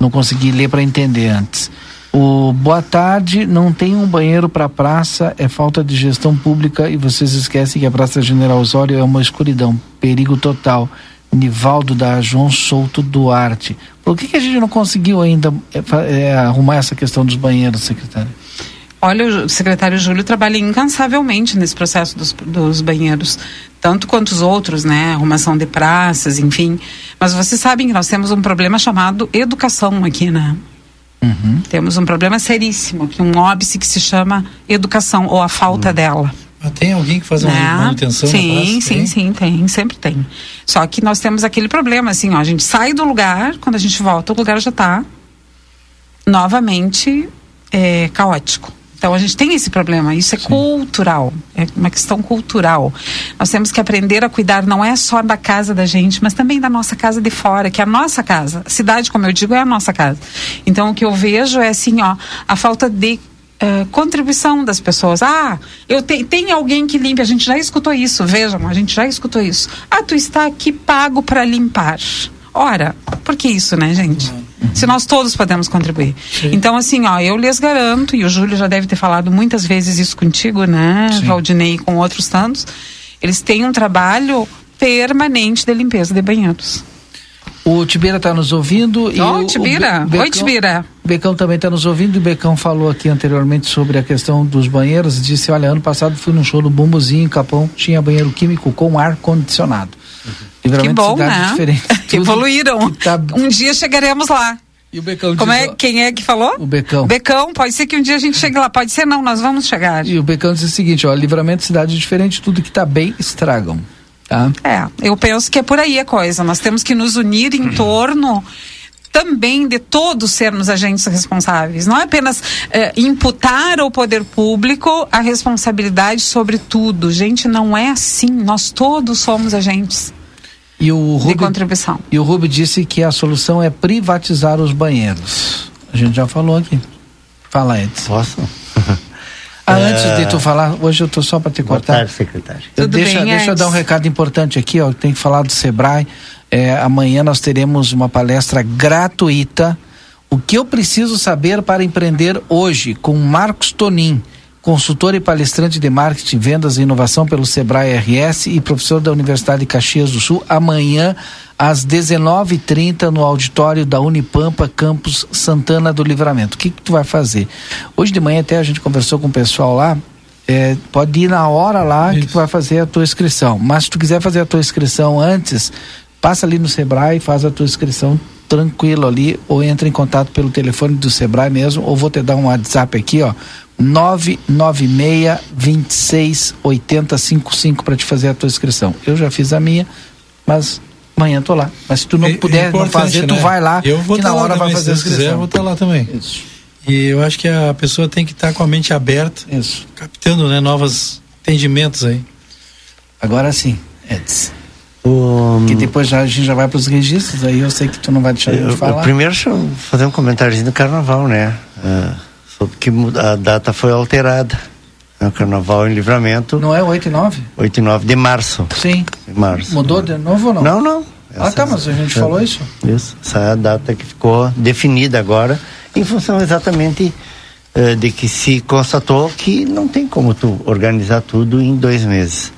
Não consegui ler para entender antes. O boa tarde, não tem um banheiro para praça, é falta de gestão pública e vocês esquecem que a Praça General Osório é uma escuridão, perigo total. Nivaldo da João Souto Duarte. Por que, que a gente não conseguiu ainda é, é, arrumar essa questão dos banheiros, secretário? Olha, o secretário Júlio trabalha incansavelmente nesse processo dos, dos banheiros, tanto quanto os outros, né? Arrumação de praças, enfim. Mas vocês sabem que nós temos um problema chamado educação aqui, né? Temos um problema seríssimo aqui, um óbice que se chama educação, ou a falta dela. Mas tem alguém que faz uma né? manutenção na Sim, sim, Tem? sim, tem, sempre tem. Só que nós temos aquele problema, assim, ó, a gente sai do lugar, quando a gente volta, o lugar já está novamente é, caótico. Então a gente tem esse problema, isso é cultural, é uma questão cultural. Nós temos que aprender a cuidar não é só da casa da gente, mas também da nossa casa de fora, que é a nossa casa. A cidade, como eu digo, é a nossa casa. Então o que eu vejo é assim, ó, a falta de eh, contribuição das pessoas. Ah, eu te, tem alguém que limpe. A gente já escutou isso. Vejam, a gente já escutou isso. Ah, tu está aqui pago para limpar. Ora, por que isso, né, gente? Se nós todos podemos contribuir. Então, assim, ó, eu lhes garanto, e o Júlio já deve ter falado muitas vezes isso contigo, né, Valdinei, e com outros tantos, eles têm um trabalho permanente de limpeza de banheiros. O Tibira está nos ouvindo. e o- o Tibira. Be- Oi, Tibira. O Becão também está nos ouvindo e o Becão falou aqui anteriormente sobre a questão dos banheiros. Disse: Olha, ano passado fui num show do Bumbuzinho em Capão, tinha banheiro químico com ar-condicionado. Que bom, né? Evoluíram. tá- Um dia chegaremos lá. E o Becão Como diz, é, quem é que falou? O Becão. Becão, pode ser que um dia a gente chegue lá. Pode ser não, nós vamos chegar. E o Becão disse o seguinte: ó, livramento cidade diferente, tudo que está bem estragam. Tá? É, eu penso que é por aí a coisa. Nós temos que nos unir em torno também de todos sermos agentes responsáveis. Não é apenas eh, imputar ao poder público a responsabilidade sobre tudo. Gente, não é assim. Nós todos somos agentes E o de Rubi, contribuição. e o Rubi disse que a solução é privatizar os banheiros. A gente já falou aqui. Fala, Edson. Posso? Ah, É. antes de tu falar, hoje eu tô só para te Boa cortar. tarde, secretário. Eu Tudo deixa, bem, deixa eu dar um recado importante aqui, ó. Tem que falar do Sebrae. É, amanhã nós teremos uma palestra gratuita. O que eu preciso saber para empreender hoje com Marcos Tonin, consultor e palestrante de marketing, vendas e inovação pelo Sebrae RS e professor da Universidade de Caxias do Sul, amanhã às 19h30 no auditório da Unipampa, campus Santana do Livramento. O que, que tu vai fazer? Hoje de manhã até a gente conversou com o pessoal lá, é, pode ir na hora lá que tu vai fazer a tua inscrição. Mas se tu quiser fazer a tua inscrição antes, passa ali no Sebrae e faz a tua inscrição tranquilo ali, ou entra em contato pelo telefone do Sebrae mesmo, ou vou te dar um WhatsApp aqui, ó. 996 26 80 55 para te fazer a tua inscrição. Eu já fiz a minha, mas amanhã tô lá. Mas se tu não É- é puder não fazer, tu né? vai lá, Eu vou que tá na lá hora vai também, fazer a se Deus quiser, inscrição. eu vou estar lá também. Isso. E eu acho que a pessoa tem que estar com a mente aberta, Isso. captando né, novos entendimentos aí. Agora sim, Edson. O, Que depois já, a gente já vai para os registros, aí eu sei que tu não vai deixar eu- falar. primeiro, deixa eu fazer um comentáriozinho do carnaval, né? Ah, sobre que a data foi alterada. O carnaval em livramento, Não é 8 e 9? 8 e 9 de março. Sim. De março. Mudou de novo ou não? Não, não. Ah, tá, mas a gente essa- falou isso. Isso. Essa é a data que ficou definida agora, em função exatamente eh, de que se constatou que não tem como tu organizar tudo em dois meses.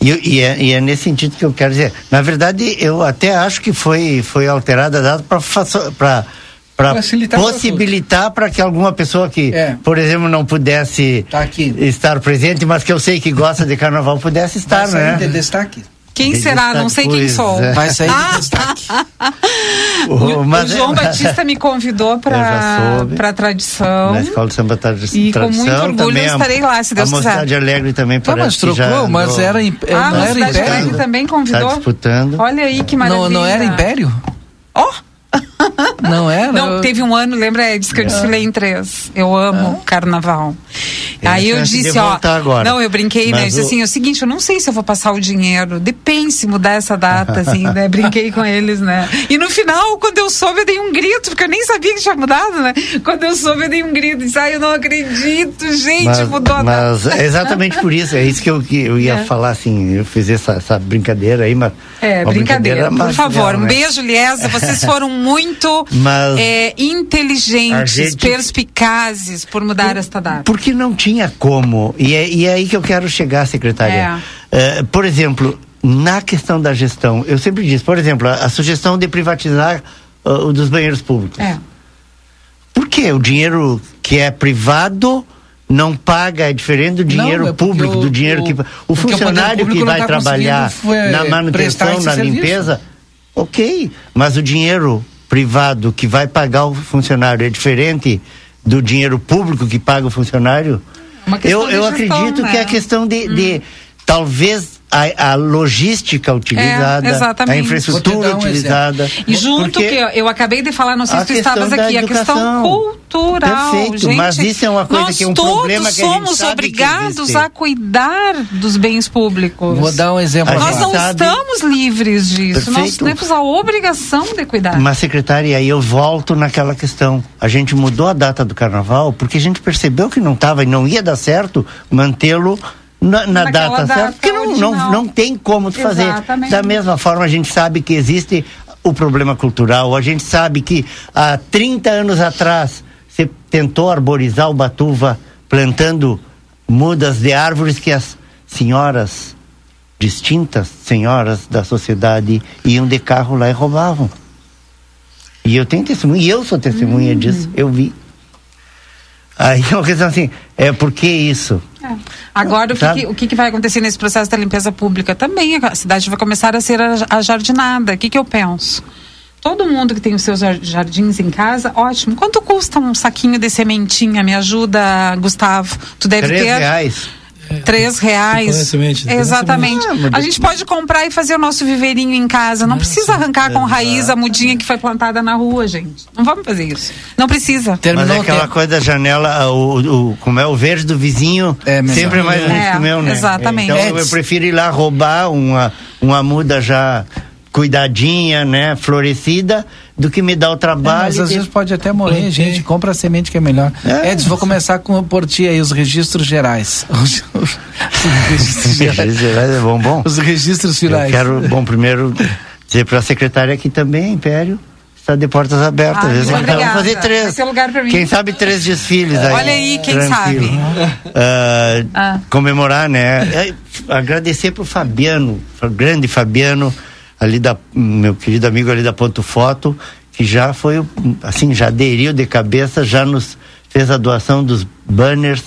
E, e é, e é nesse sentido que eu quero dizer. Na verdade, eu até acho que foi, foi alterada a data para para possibilitar para que alguma pessoa que, É. por exemplo, não pudesse Tá aqui. estar presente, mas que eu sei que gosta de carnaval, pudesse estar, Vai sair né? de destaque. Quem De será? Não sei quem sou. é. Vai sair de destaque. O- mas o João é- Batista me convidou para para tradição. Na Escola de Samba Tradi- E com Tradição. muito orgulho eu a- estarei lá, se Deus A quiser. Mocidade Alegre também Tá, parece mas já trocou, mas andou- era, Ah, não mas era Cidade Alegre Império. também Tá convidou. disputando. Olha aí que maravilha. Não, não era Império? Ó, Não era? Não, teve um ano, lembra, Edson, que eu desfilei em três. Eu amo carnaval. Tem Aí eu disse, ó. agora. Não, eu brinquei, né? Eu Mas disse o- assim: é o seguinte, eu não sei se eu vou passar o dinheiro. Depende se mudar essa data, assim, né? Brinquei com eles, né? E no final, quando eu soube, eu dei um grito, porque eu nem sabia que tinha mudado, né? Quando eu soube, eu dei um grito. Disse, ai, eu não acredito, gente, Mas, mudou a mas data. é exatamente por isso, é isso que eu, que eu ia É. falar, assim, eu fiz essa, essa brincadeira aí, mas... É, uma brincadeira. Por mas favor, legal, um né? beijo, Liesa. Vocês foram muito Mas é, inteligentes, gente- perspicazes por mudar esta data. Porque não tinha como, e é, e é aí que eu quero chegar, secretária. Eh, por exemplo, na questão da gestão, eu sempre disse, por exemplo, a, a sugestão de privatizar ah, o dos banheiros públicos. É. Por quê? O dinheiro que é privado não paga, é diferente do dinheiro é porque público, o- do dinheiro o- que. O o funcionário público que não vai tá trabalhar é, na manutenção, na serviço. limpeza, ok. Mas o dinheiro privado que vai pagar o funcionário é diferente do dinheiro público que paga o funcionário? Eu, eu gestão, acredito né? que é questão de, de talvez a, a logística utilizada, É, a infraestrutura um utilizada. E junto que eu, eu acabei de falar, não sei se tu estavas aqui, a questão cultural. Perfeito, gente, mas isso é uma coisa nós que é um todos problema que a gente somos obrigados a cuidar dos bens públicos. Vou dar um exemplo. A Nós não sabe- estamos livres disso. Nós Perfeito. temos a obrigação de cuidar. Mas, secretária, aí eu volto naquela questão. A gente mudou a data do carnaval porque a gente percebeu que não estava e não ia dar certo mantê-lo na, na data, data certa, porque não, não, não tem como fazer. Exatamente. Da mesma forma, a gente sabe que existe o problema cultural, a gente sabe que há 30 anos atrás você tentou arborizar o Batuva plantando mudas de árvores que as senhoras, distintas senhoras da sociedade, iam de carro lá e roubavam. E eu tenho testemunha, e eu sou testemunha Hum. disso, eu vi. Aí é uma questão assim, é por que isso? É. Agora, o, que, o que, vai acontecer nesse processo da limpeza pública? Também a cidade vai começar a ser a- ajardinada. O que, que eu penso? Todo mundo que tem os seus jar- jardins em casa, ótimo. Quanto custa um saquinho de sementinha? Me ajuda, Gustavo. Tu deve Três ter. reais. Três reais. Tem semente, tem Exatamente. semente. Ah, mas a gente pode comprar e fazer o nosso viveirinho em casa. Não precisa arrancar com raiz a mudinha que foi plantada na rua, gente. Não vamos fazer isso. Não precisa. Mas Terminou é o aquela coisa da janela, o, o- como é o verde do vizinho, É sempre é mais bonito É, que o meu, né? exatamente. Então eu prefiro ir lá roubar uma, uma muda já cuidadinha, né, florescida, do que me dar o É, trabalho. mas às de- vezes pode até morrer, Plantei. gente. Compra a semente que é melhor. É. Edson, vou começar com, por ti aí, os registros gerais. Os, os registros gerais. é bom, bom. Os registros Eu finais. quero, bom, primeiro dizer para a secretária aqui também, Império, está de portas abertas. Muito vamos fazer três. Quem sabe três desfiles aí. Olha aí, quem Tranquilo. sabe. Ah, Ah. Comemorar, né? É, agradecer pro Fabiano, o grande Fabiano, ali da, meu querido amigo ali da Ponto Foto, que já foi, assim, já aderiu de cabeça, já nos fez a doação dos banners,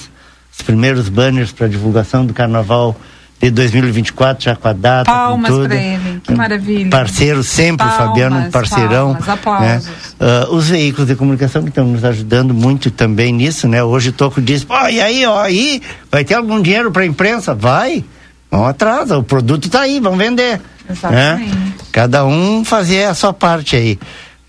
os primeiros banners para divulgação do carnaval de 2024, já com a data, Palmas pra ele, que maravilha. Parceiro sempre, Palmas, Fabiano, um parceirão. palmas, né? Ah, os veículos de comunicação que estão nos ajudando muito também nisso, né? Hoje o Toco disse, pô, e aí, ó, aí, vai ter algum dinheiro para a imprensa? Vai, vamos atrás, o produto está aí, vamos vender. Exatamente. né? Cada um fazer a sua parte aí.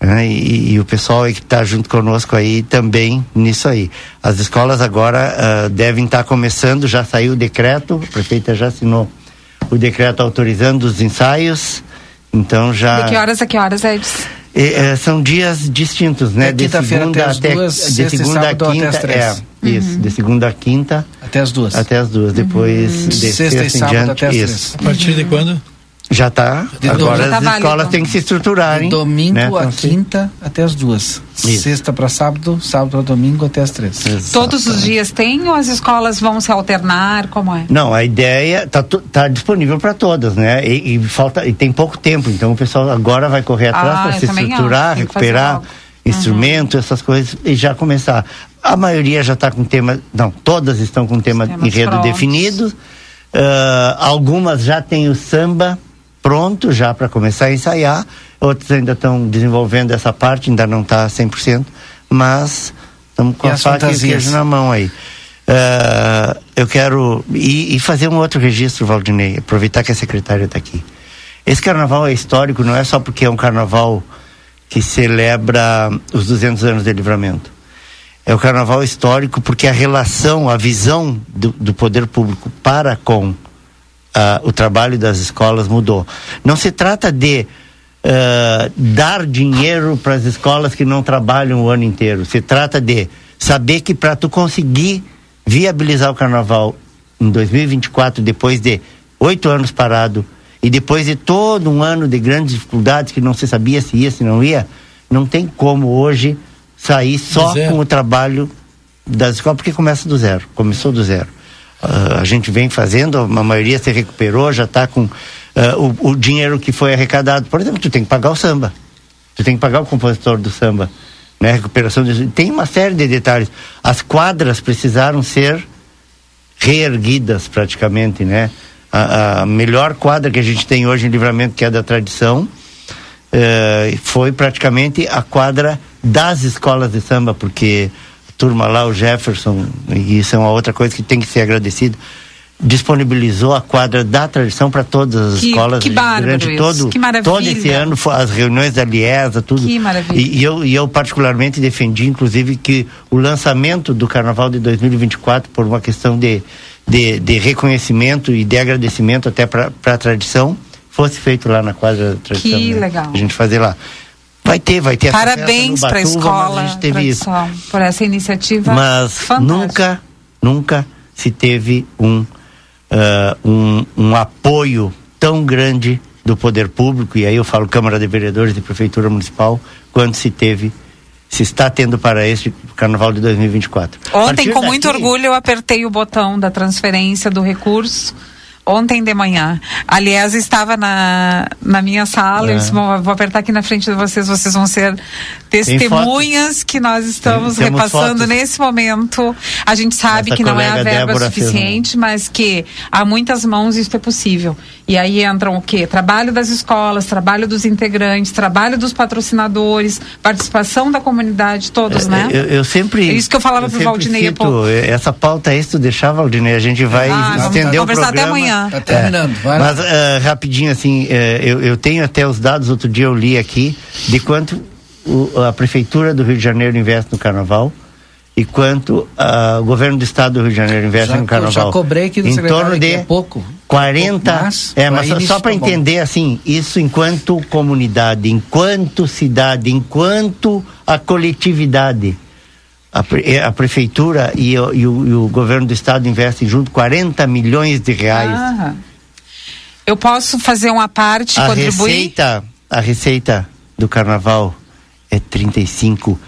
né? E, e o pessoal aí que está junto conosco aí também nisso aí. As escolas agora ah, devem estar começando, já saiu o decreto, a prefeita já assinou o decreto autorizando os ensaios, então já... De que horas a que horas, Edson? E, eh, são dias distintos, né? É de segunda até as até duas, de sexta e segunda a quinta, as três. é, isso, de segunda a quinta Até as duas. até as duas, depois de Sexta e sexta, em sábado diante, até as isso. A partir de quando? Já está. Agora as Já tá escolas válido. têm que se estruturarem. De domingo né? a Então, se- quinta até as duas. Isso. Sexta para sábado, sábado para domingo até as três. Todos os dias tem ou as escolas vão se alternar? Como é? Não, a ideia tá, tu- tá disponível para todas, né? E, e falta e tem pouco tempo, então o pessoal agora vai correr atrás Ah, para se estruturar, acho, recuperar. logo. instrumento, essas coisas, e já começar. A maioria já está com tema, não, todas estão com tema Temas enredo prontos. definido. Ah, algumas já têm o samba pronto já para começar a ensaiar, outras ainda estão desenvolvendo essa parte, ainda não está 100%, mas estamos com E a as faca e queijo na mão aí. Ah, eu quero e, e fazer um outro registro, Valdinei, aproveitar que a secretária está aqui. Esse carnaval é histórico, não é só porque é um carnaval que celebra os 200 anos de livramento. É o carnaval histórico porque a relação, a visão do, do poder público para com ah, o trabalho das escolas mudou. Não se trata de ah, dar dinheiro para as escolas que não trabalham o ano inteiro. Se trata de saber que para tu conseguir viabilizar o carnaval em 2024, depois de oito anos parado e depois de todo um ano de grandes dificuldades que não se sabia se ia, se não ia, não tem como hoje sair só com o trabalho das escolas, porque começa do zero, começou do zero. Ah, a gente vem fazendo, a maioria se recuperou, já está com ah, o, o dinheiro que foi arrecadado. Por exemplo, tu tem que pagar o samba, tu tem que pagar o compositor do samba, né? Recuperação de... tem uma série de detalhes. As quadras precisaram ser reerguidas praticamente, né? A, a melhor quadra que a gente tem hoje em Livramento, que é da tradição, eh, foi praticamente a quadra das escolas de samba, porque turma lá, o Jefferson, e isso é uma outra coisa que tem que ser agradecido, disponibilizou a quadra da tradição para todas as Que- escolas que durante isso, todo, que maravilha. todo esse ano, as reuniões da Liesa, tudo. Que maravilha. E, e eu, e eu particularmente defendi, inclusive, que o lançamento do Carnaval de 2024, por uma questão de, de, de reconhecimento e de agradecimento até para a tradição, fosse feito lá na quadra da tradição. Que né? legal. A gente fazer lá. Vai ter, vai ter Parabéns para a escola mas a gente teve isso. por essa iniciativa Mas fantástica. nunca, nunca se teve um, ah, um, um apoio tão grande do poder público, e aí eu falo Câmara de Vereadores e Prefeitura Municipal, quanto se teve, se está tendo para este Carnaval de 2024. A Ontem, com muito daqui- orgulho, eu apertei o botão da transferência do recurso. Ontem de manhã. Aliás, estava na, na minha sala. Eu É. disse, "Bom, vou apertar aqui na frente de vocês. Vocês vão ser testemunhas que nós estamos Tem- repassando fotos. nesse momento. A gente sabe Nossa que não é a verba Débora suficiente, mas que há muitas mãos isso é possível. E aí entram o quê? Trabalho das escolas, trabalho dos integrantes, trabalho dos patrocinadores, participação da comunidade, todos, né? Eu, eu sempre. É isso que eu falava pro sempre Valdinei cito, pouco. Essa pauta aí, se tu deixar, Valdinei, a gente vai Ah, vamos estender o conversar até programa. Amanhã. Tá terminando, vai lá. Mas eh, rapidinho, assim, eh, eu, eu tenho até os dados, outro dia eu li aqui, de quanto o- a Prefeitura do Rio de Janeiro investe no Carnaval e quanto ah, o governo do Estado do Rio de Janeiro investe Já no Carnaval. já cobrei aqui do Em torno que de é pouco. 40. Pouco, mas é, mas só, só para tá bom. entender, assim, isso enquanto comunidade, enquanto cidade, enquanto a coletividade. A, pre- eh, a prefeitura e o, e o- e o governo do estado investem junto 40 milhões de reais. Ah, eu posso fazer uma parte, a contribuir? receita, a receita do carnaval é 35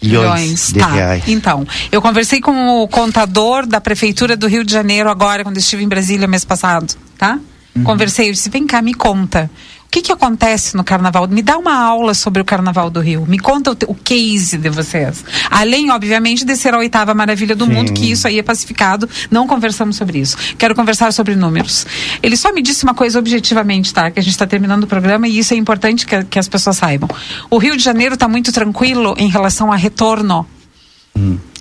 bilhões de tá. reais. Então, eu conversei com o contador da Prefeitura do Rio de Janeiro agora, quando estive em Brasília mês passado, tá? Uhum. Conversei, eu disse, vem cá, me conta. Que que acontece no carnaval? Me dá uma aula sobre o carnaval do Rio. Me conta o, o case de vocês. Além, obviamente, de ser a oitava maravilha do Sim. mundo, que isso aí é pacificado. Não conversamos sobre isso. Quero conversar sobre números. Ele só me disse uma coisa objetivamente, tá? Que a gente está terminando o programa e isso é importante que, que as pessoas saibam. O Rio de Janeiro está muito tranquilo em relação a retorno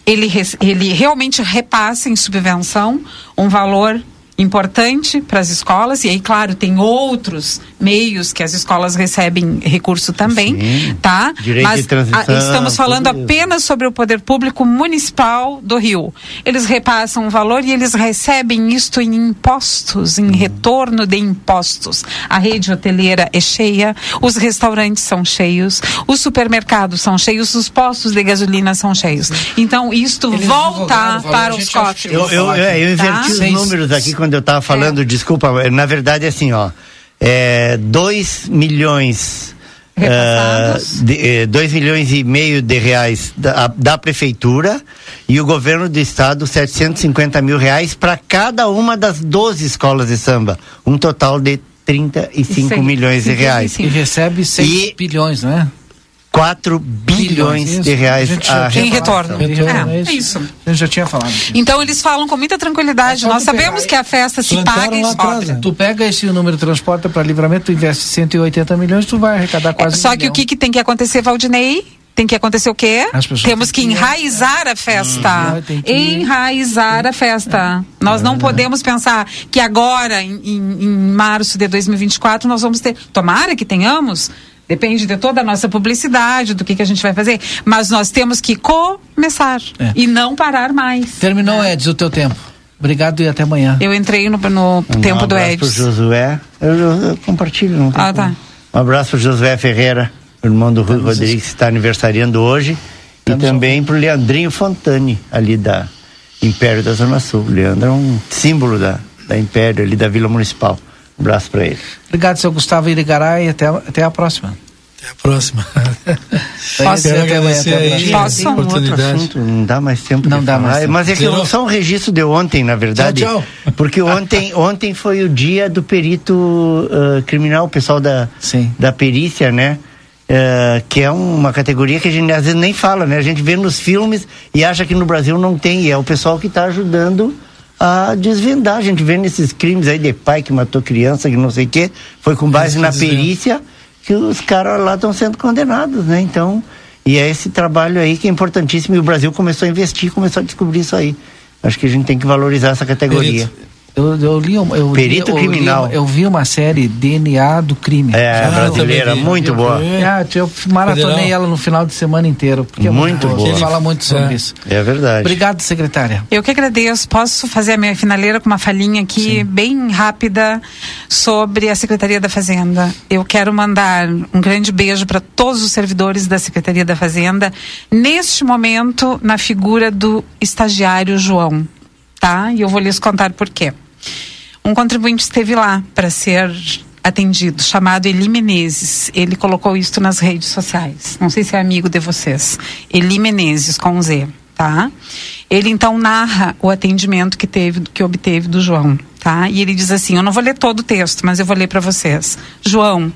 ele, res- ele realmente repassa em subvenção um valor importante para as escolas e aí claro tem outros meios que as escolas recebem recurso também Sim. tá? Direito mas de transição, a- estamos falando apenas sobre o poder público municipal do Rio. Eles repassam um valor e eles recebem isto em impostos em retorno de impostos. A rede hoteleira é cheia os restaurantes são cheios os supermercados são cheios os postos de gasolina são cheios. Então isto Eles volta para os cofres. Eu, eu, eu, eu inverti Tá? os números aqui quando eu estava falando, desculpa, na verdade é assim, ó. É 2 milhões. 2 milhões e meio de reais da, da prefeitura e o governo do estado 750 mil reais para cada uma das 12 escolas de samba. Um total de 35 Sei, milhões de reais. E recebe 6 E- bilhões, né? 4 bilhões Isso. de reais A Em retorno. Retorno, É, é isso. é. A gente já tinha falado. Então eles falam com muita tranquilidade. É Nós sabemos que a festa se paga e sobra. né? Tu pega esse número de transporte para livramento, tu investe 180 milhões, tu vai arrecadar quase É, Só um que o milhão. que, que tem que acontecer, Valdinei? Tem que acontecer o quê? Temos que enraizar a festa. Hum, que- Enraizar a festa. Nós É. não podemos pensar que agora, em, em- em março de 2024, nós vamos ter. Tomara que tenhamos. Depende de toda a nossa publicidade, do que, que a gente vai fazer. Mas nós temos que começar É. e não parar mais. Terminou, Edson, o teu tempo. Obrigado e até amanhã. Eu entrei no, no tempo um do abraço pro Edson. Josué. Eu, eu- eu compartilho. Não tem Ah, tá. Um abraço pro Josué Ferreira, irmão do Rui Rodrigues, que está aniversariando hoje. E também pro Leandrinho Fontani, ali da Império da Zona Sul. O Leandro é um símbolo da, da Império, ali da Vila Municipal. Um abraço para ele. Obrigado, seu Gustavo Irigaray, e até, até a próxima. Até a próxima. Posso? Quero agradecer até a aí a um outro oportunidade. assunto, não dá mais tempo Não de dá falar. mais tempo. Mas é que só um registro de ontem, na verdade. Tchau, tchau. Porque ontem, ontem foi o dia do perito ah, criminal, o pessoal da, Sim. da perícia, né? Ah, que é uma categoria que a gente às vezes nem fala, né? A gente vê nos filmes e acha que no Brasil não tem. E é o pessoal que está ajudando a desvendar. A gente vê nesses crimes aí de pai que matou criança, que não sei o quê. Foi com base na perícia que os caras lá estão sendo condenados, né? Então, e é esse trabalho aí que é importantíssimo e o Brasil começou a investir, começou a descobrir isso aí. Acho que a gente tem que valorizar essa categoria. Eu, eu li, um- eu, Perito li, eu li criminal. eu vi uma série DNA do crime. É, Ah, brasileira, vi. muito boa. Ah, eu maratonei Federal. ela no final de semana inteiro, porque é Muito boa. boa. Fala muito sobre É. isso. É verdade. Obrigado, secretária. Eu que agradeço. Posso fazer a minha finaleira com uma falinha aqui, bem rápida, sobre a Secretaria da Fazenda. Eu quero mandar um grande beijo para todos os servidores da Secretaria da Fazenda, neste momento, na figura do estagiário João. Tá? E eu vou lhes contar por quê. Um contribuinte esteve lá para ser atendido, chamado Eli Menezes. Ele colocou isso nas redes sociais. Não sei se é amigo de vocês. Eli Menezes, com Z, tá? Ele então narra o atendimento que teve, que obteve do João, tá? E ele diz assim: Eu não vou ler todo o texto, mas eu vou ler para vocês. João,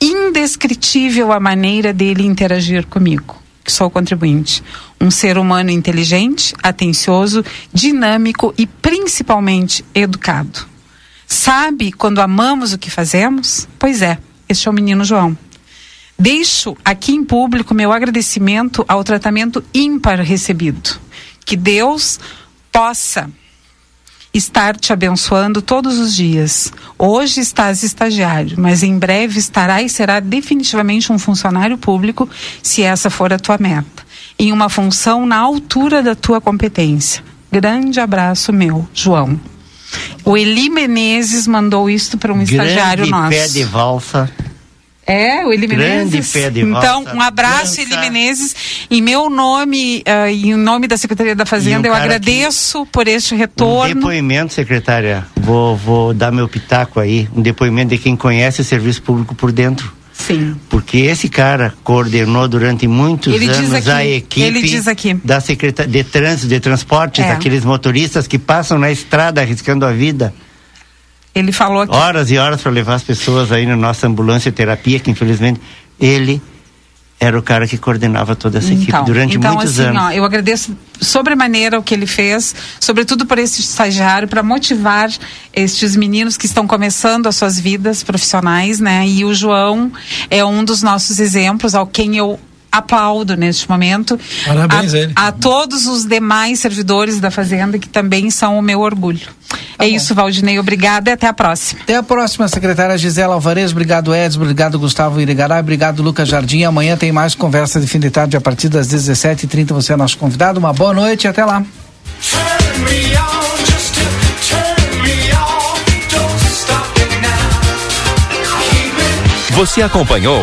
indescritível a maneira dele interagir comigo, que sou o contribuinte. Um ser humano inteligente, atencioso, dinâmico e principalmente educado. Sabe quando amamos o que fazemos? Pois é, este é o menino João. Deixo aqui em público meu agradecimento ao tratamento ímpar recebido. Que Deus possa estar te abençoando todos os dias. Hoje estás estagiário, mas em breve estará e será definitivamente um funcionário público, se essa for a tua meta, em uma função na altura da tua competência. Grande abraço meu, João. O Eli Menezes mandou isto para um estagiário Grande nosso. pé de valsa. É, o Eli Grande Menezes. pé de então, um abraço, Dança. Eli Menezes. Em meu nome e em nome da Secretaria da Fazenda, um eu agradeço por este Um retorno. depoimento, secretária. Vou, vou dar meu pitaco aí. Um depoimento de quem conhece o serviço público por dentro. Sim. Porque esse cara coordenou durante muitos Ele anos aqui, a equipe da Secretaria de Trânsito, de Transportes, É. aqueles motoristas que passam na estrada arriscando a vida. Ele falou aqui. Horas e horas para levar as pessoas aí na nossa ambulância terapia, que infelizmente ele era o cara que coordenava toda essa equipe durante então, muitos assim, anos. Ó, eu agradeço sobremaneira o que ele fez, sobretudo por esse estagiário, para motivar estes meninos que estão começando as suas vidas profissionais, né? E o João é um dos nossos exemplos, ao quem eu aplaudo neste momento. Parabéns a, ele. a todos os demais servidores da Fazenda que também são o meu orgulho. é isso, Valdinei. Obrigada e até a próxima. Até a próxima, secretária Gisela Alvarez. Obrigado, Edson. Obrigado, Gustavo Irigaray. Obrigado, Lucas Jardim. Amanhã tem mais conversa de fim de tarde a partir das 17h30. Você é nosso convidado. Uma boa noite e até lá. Você acompanhou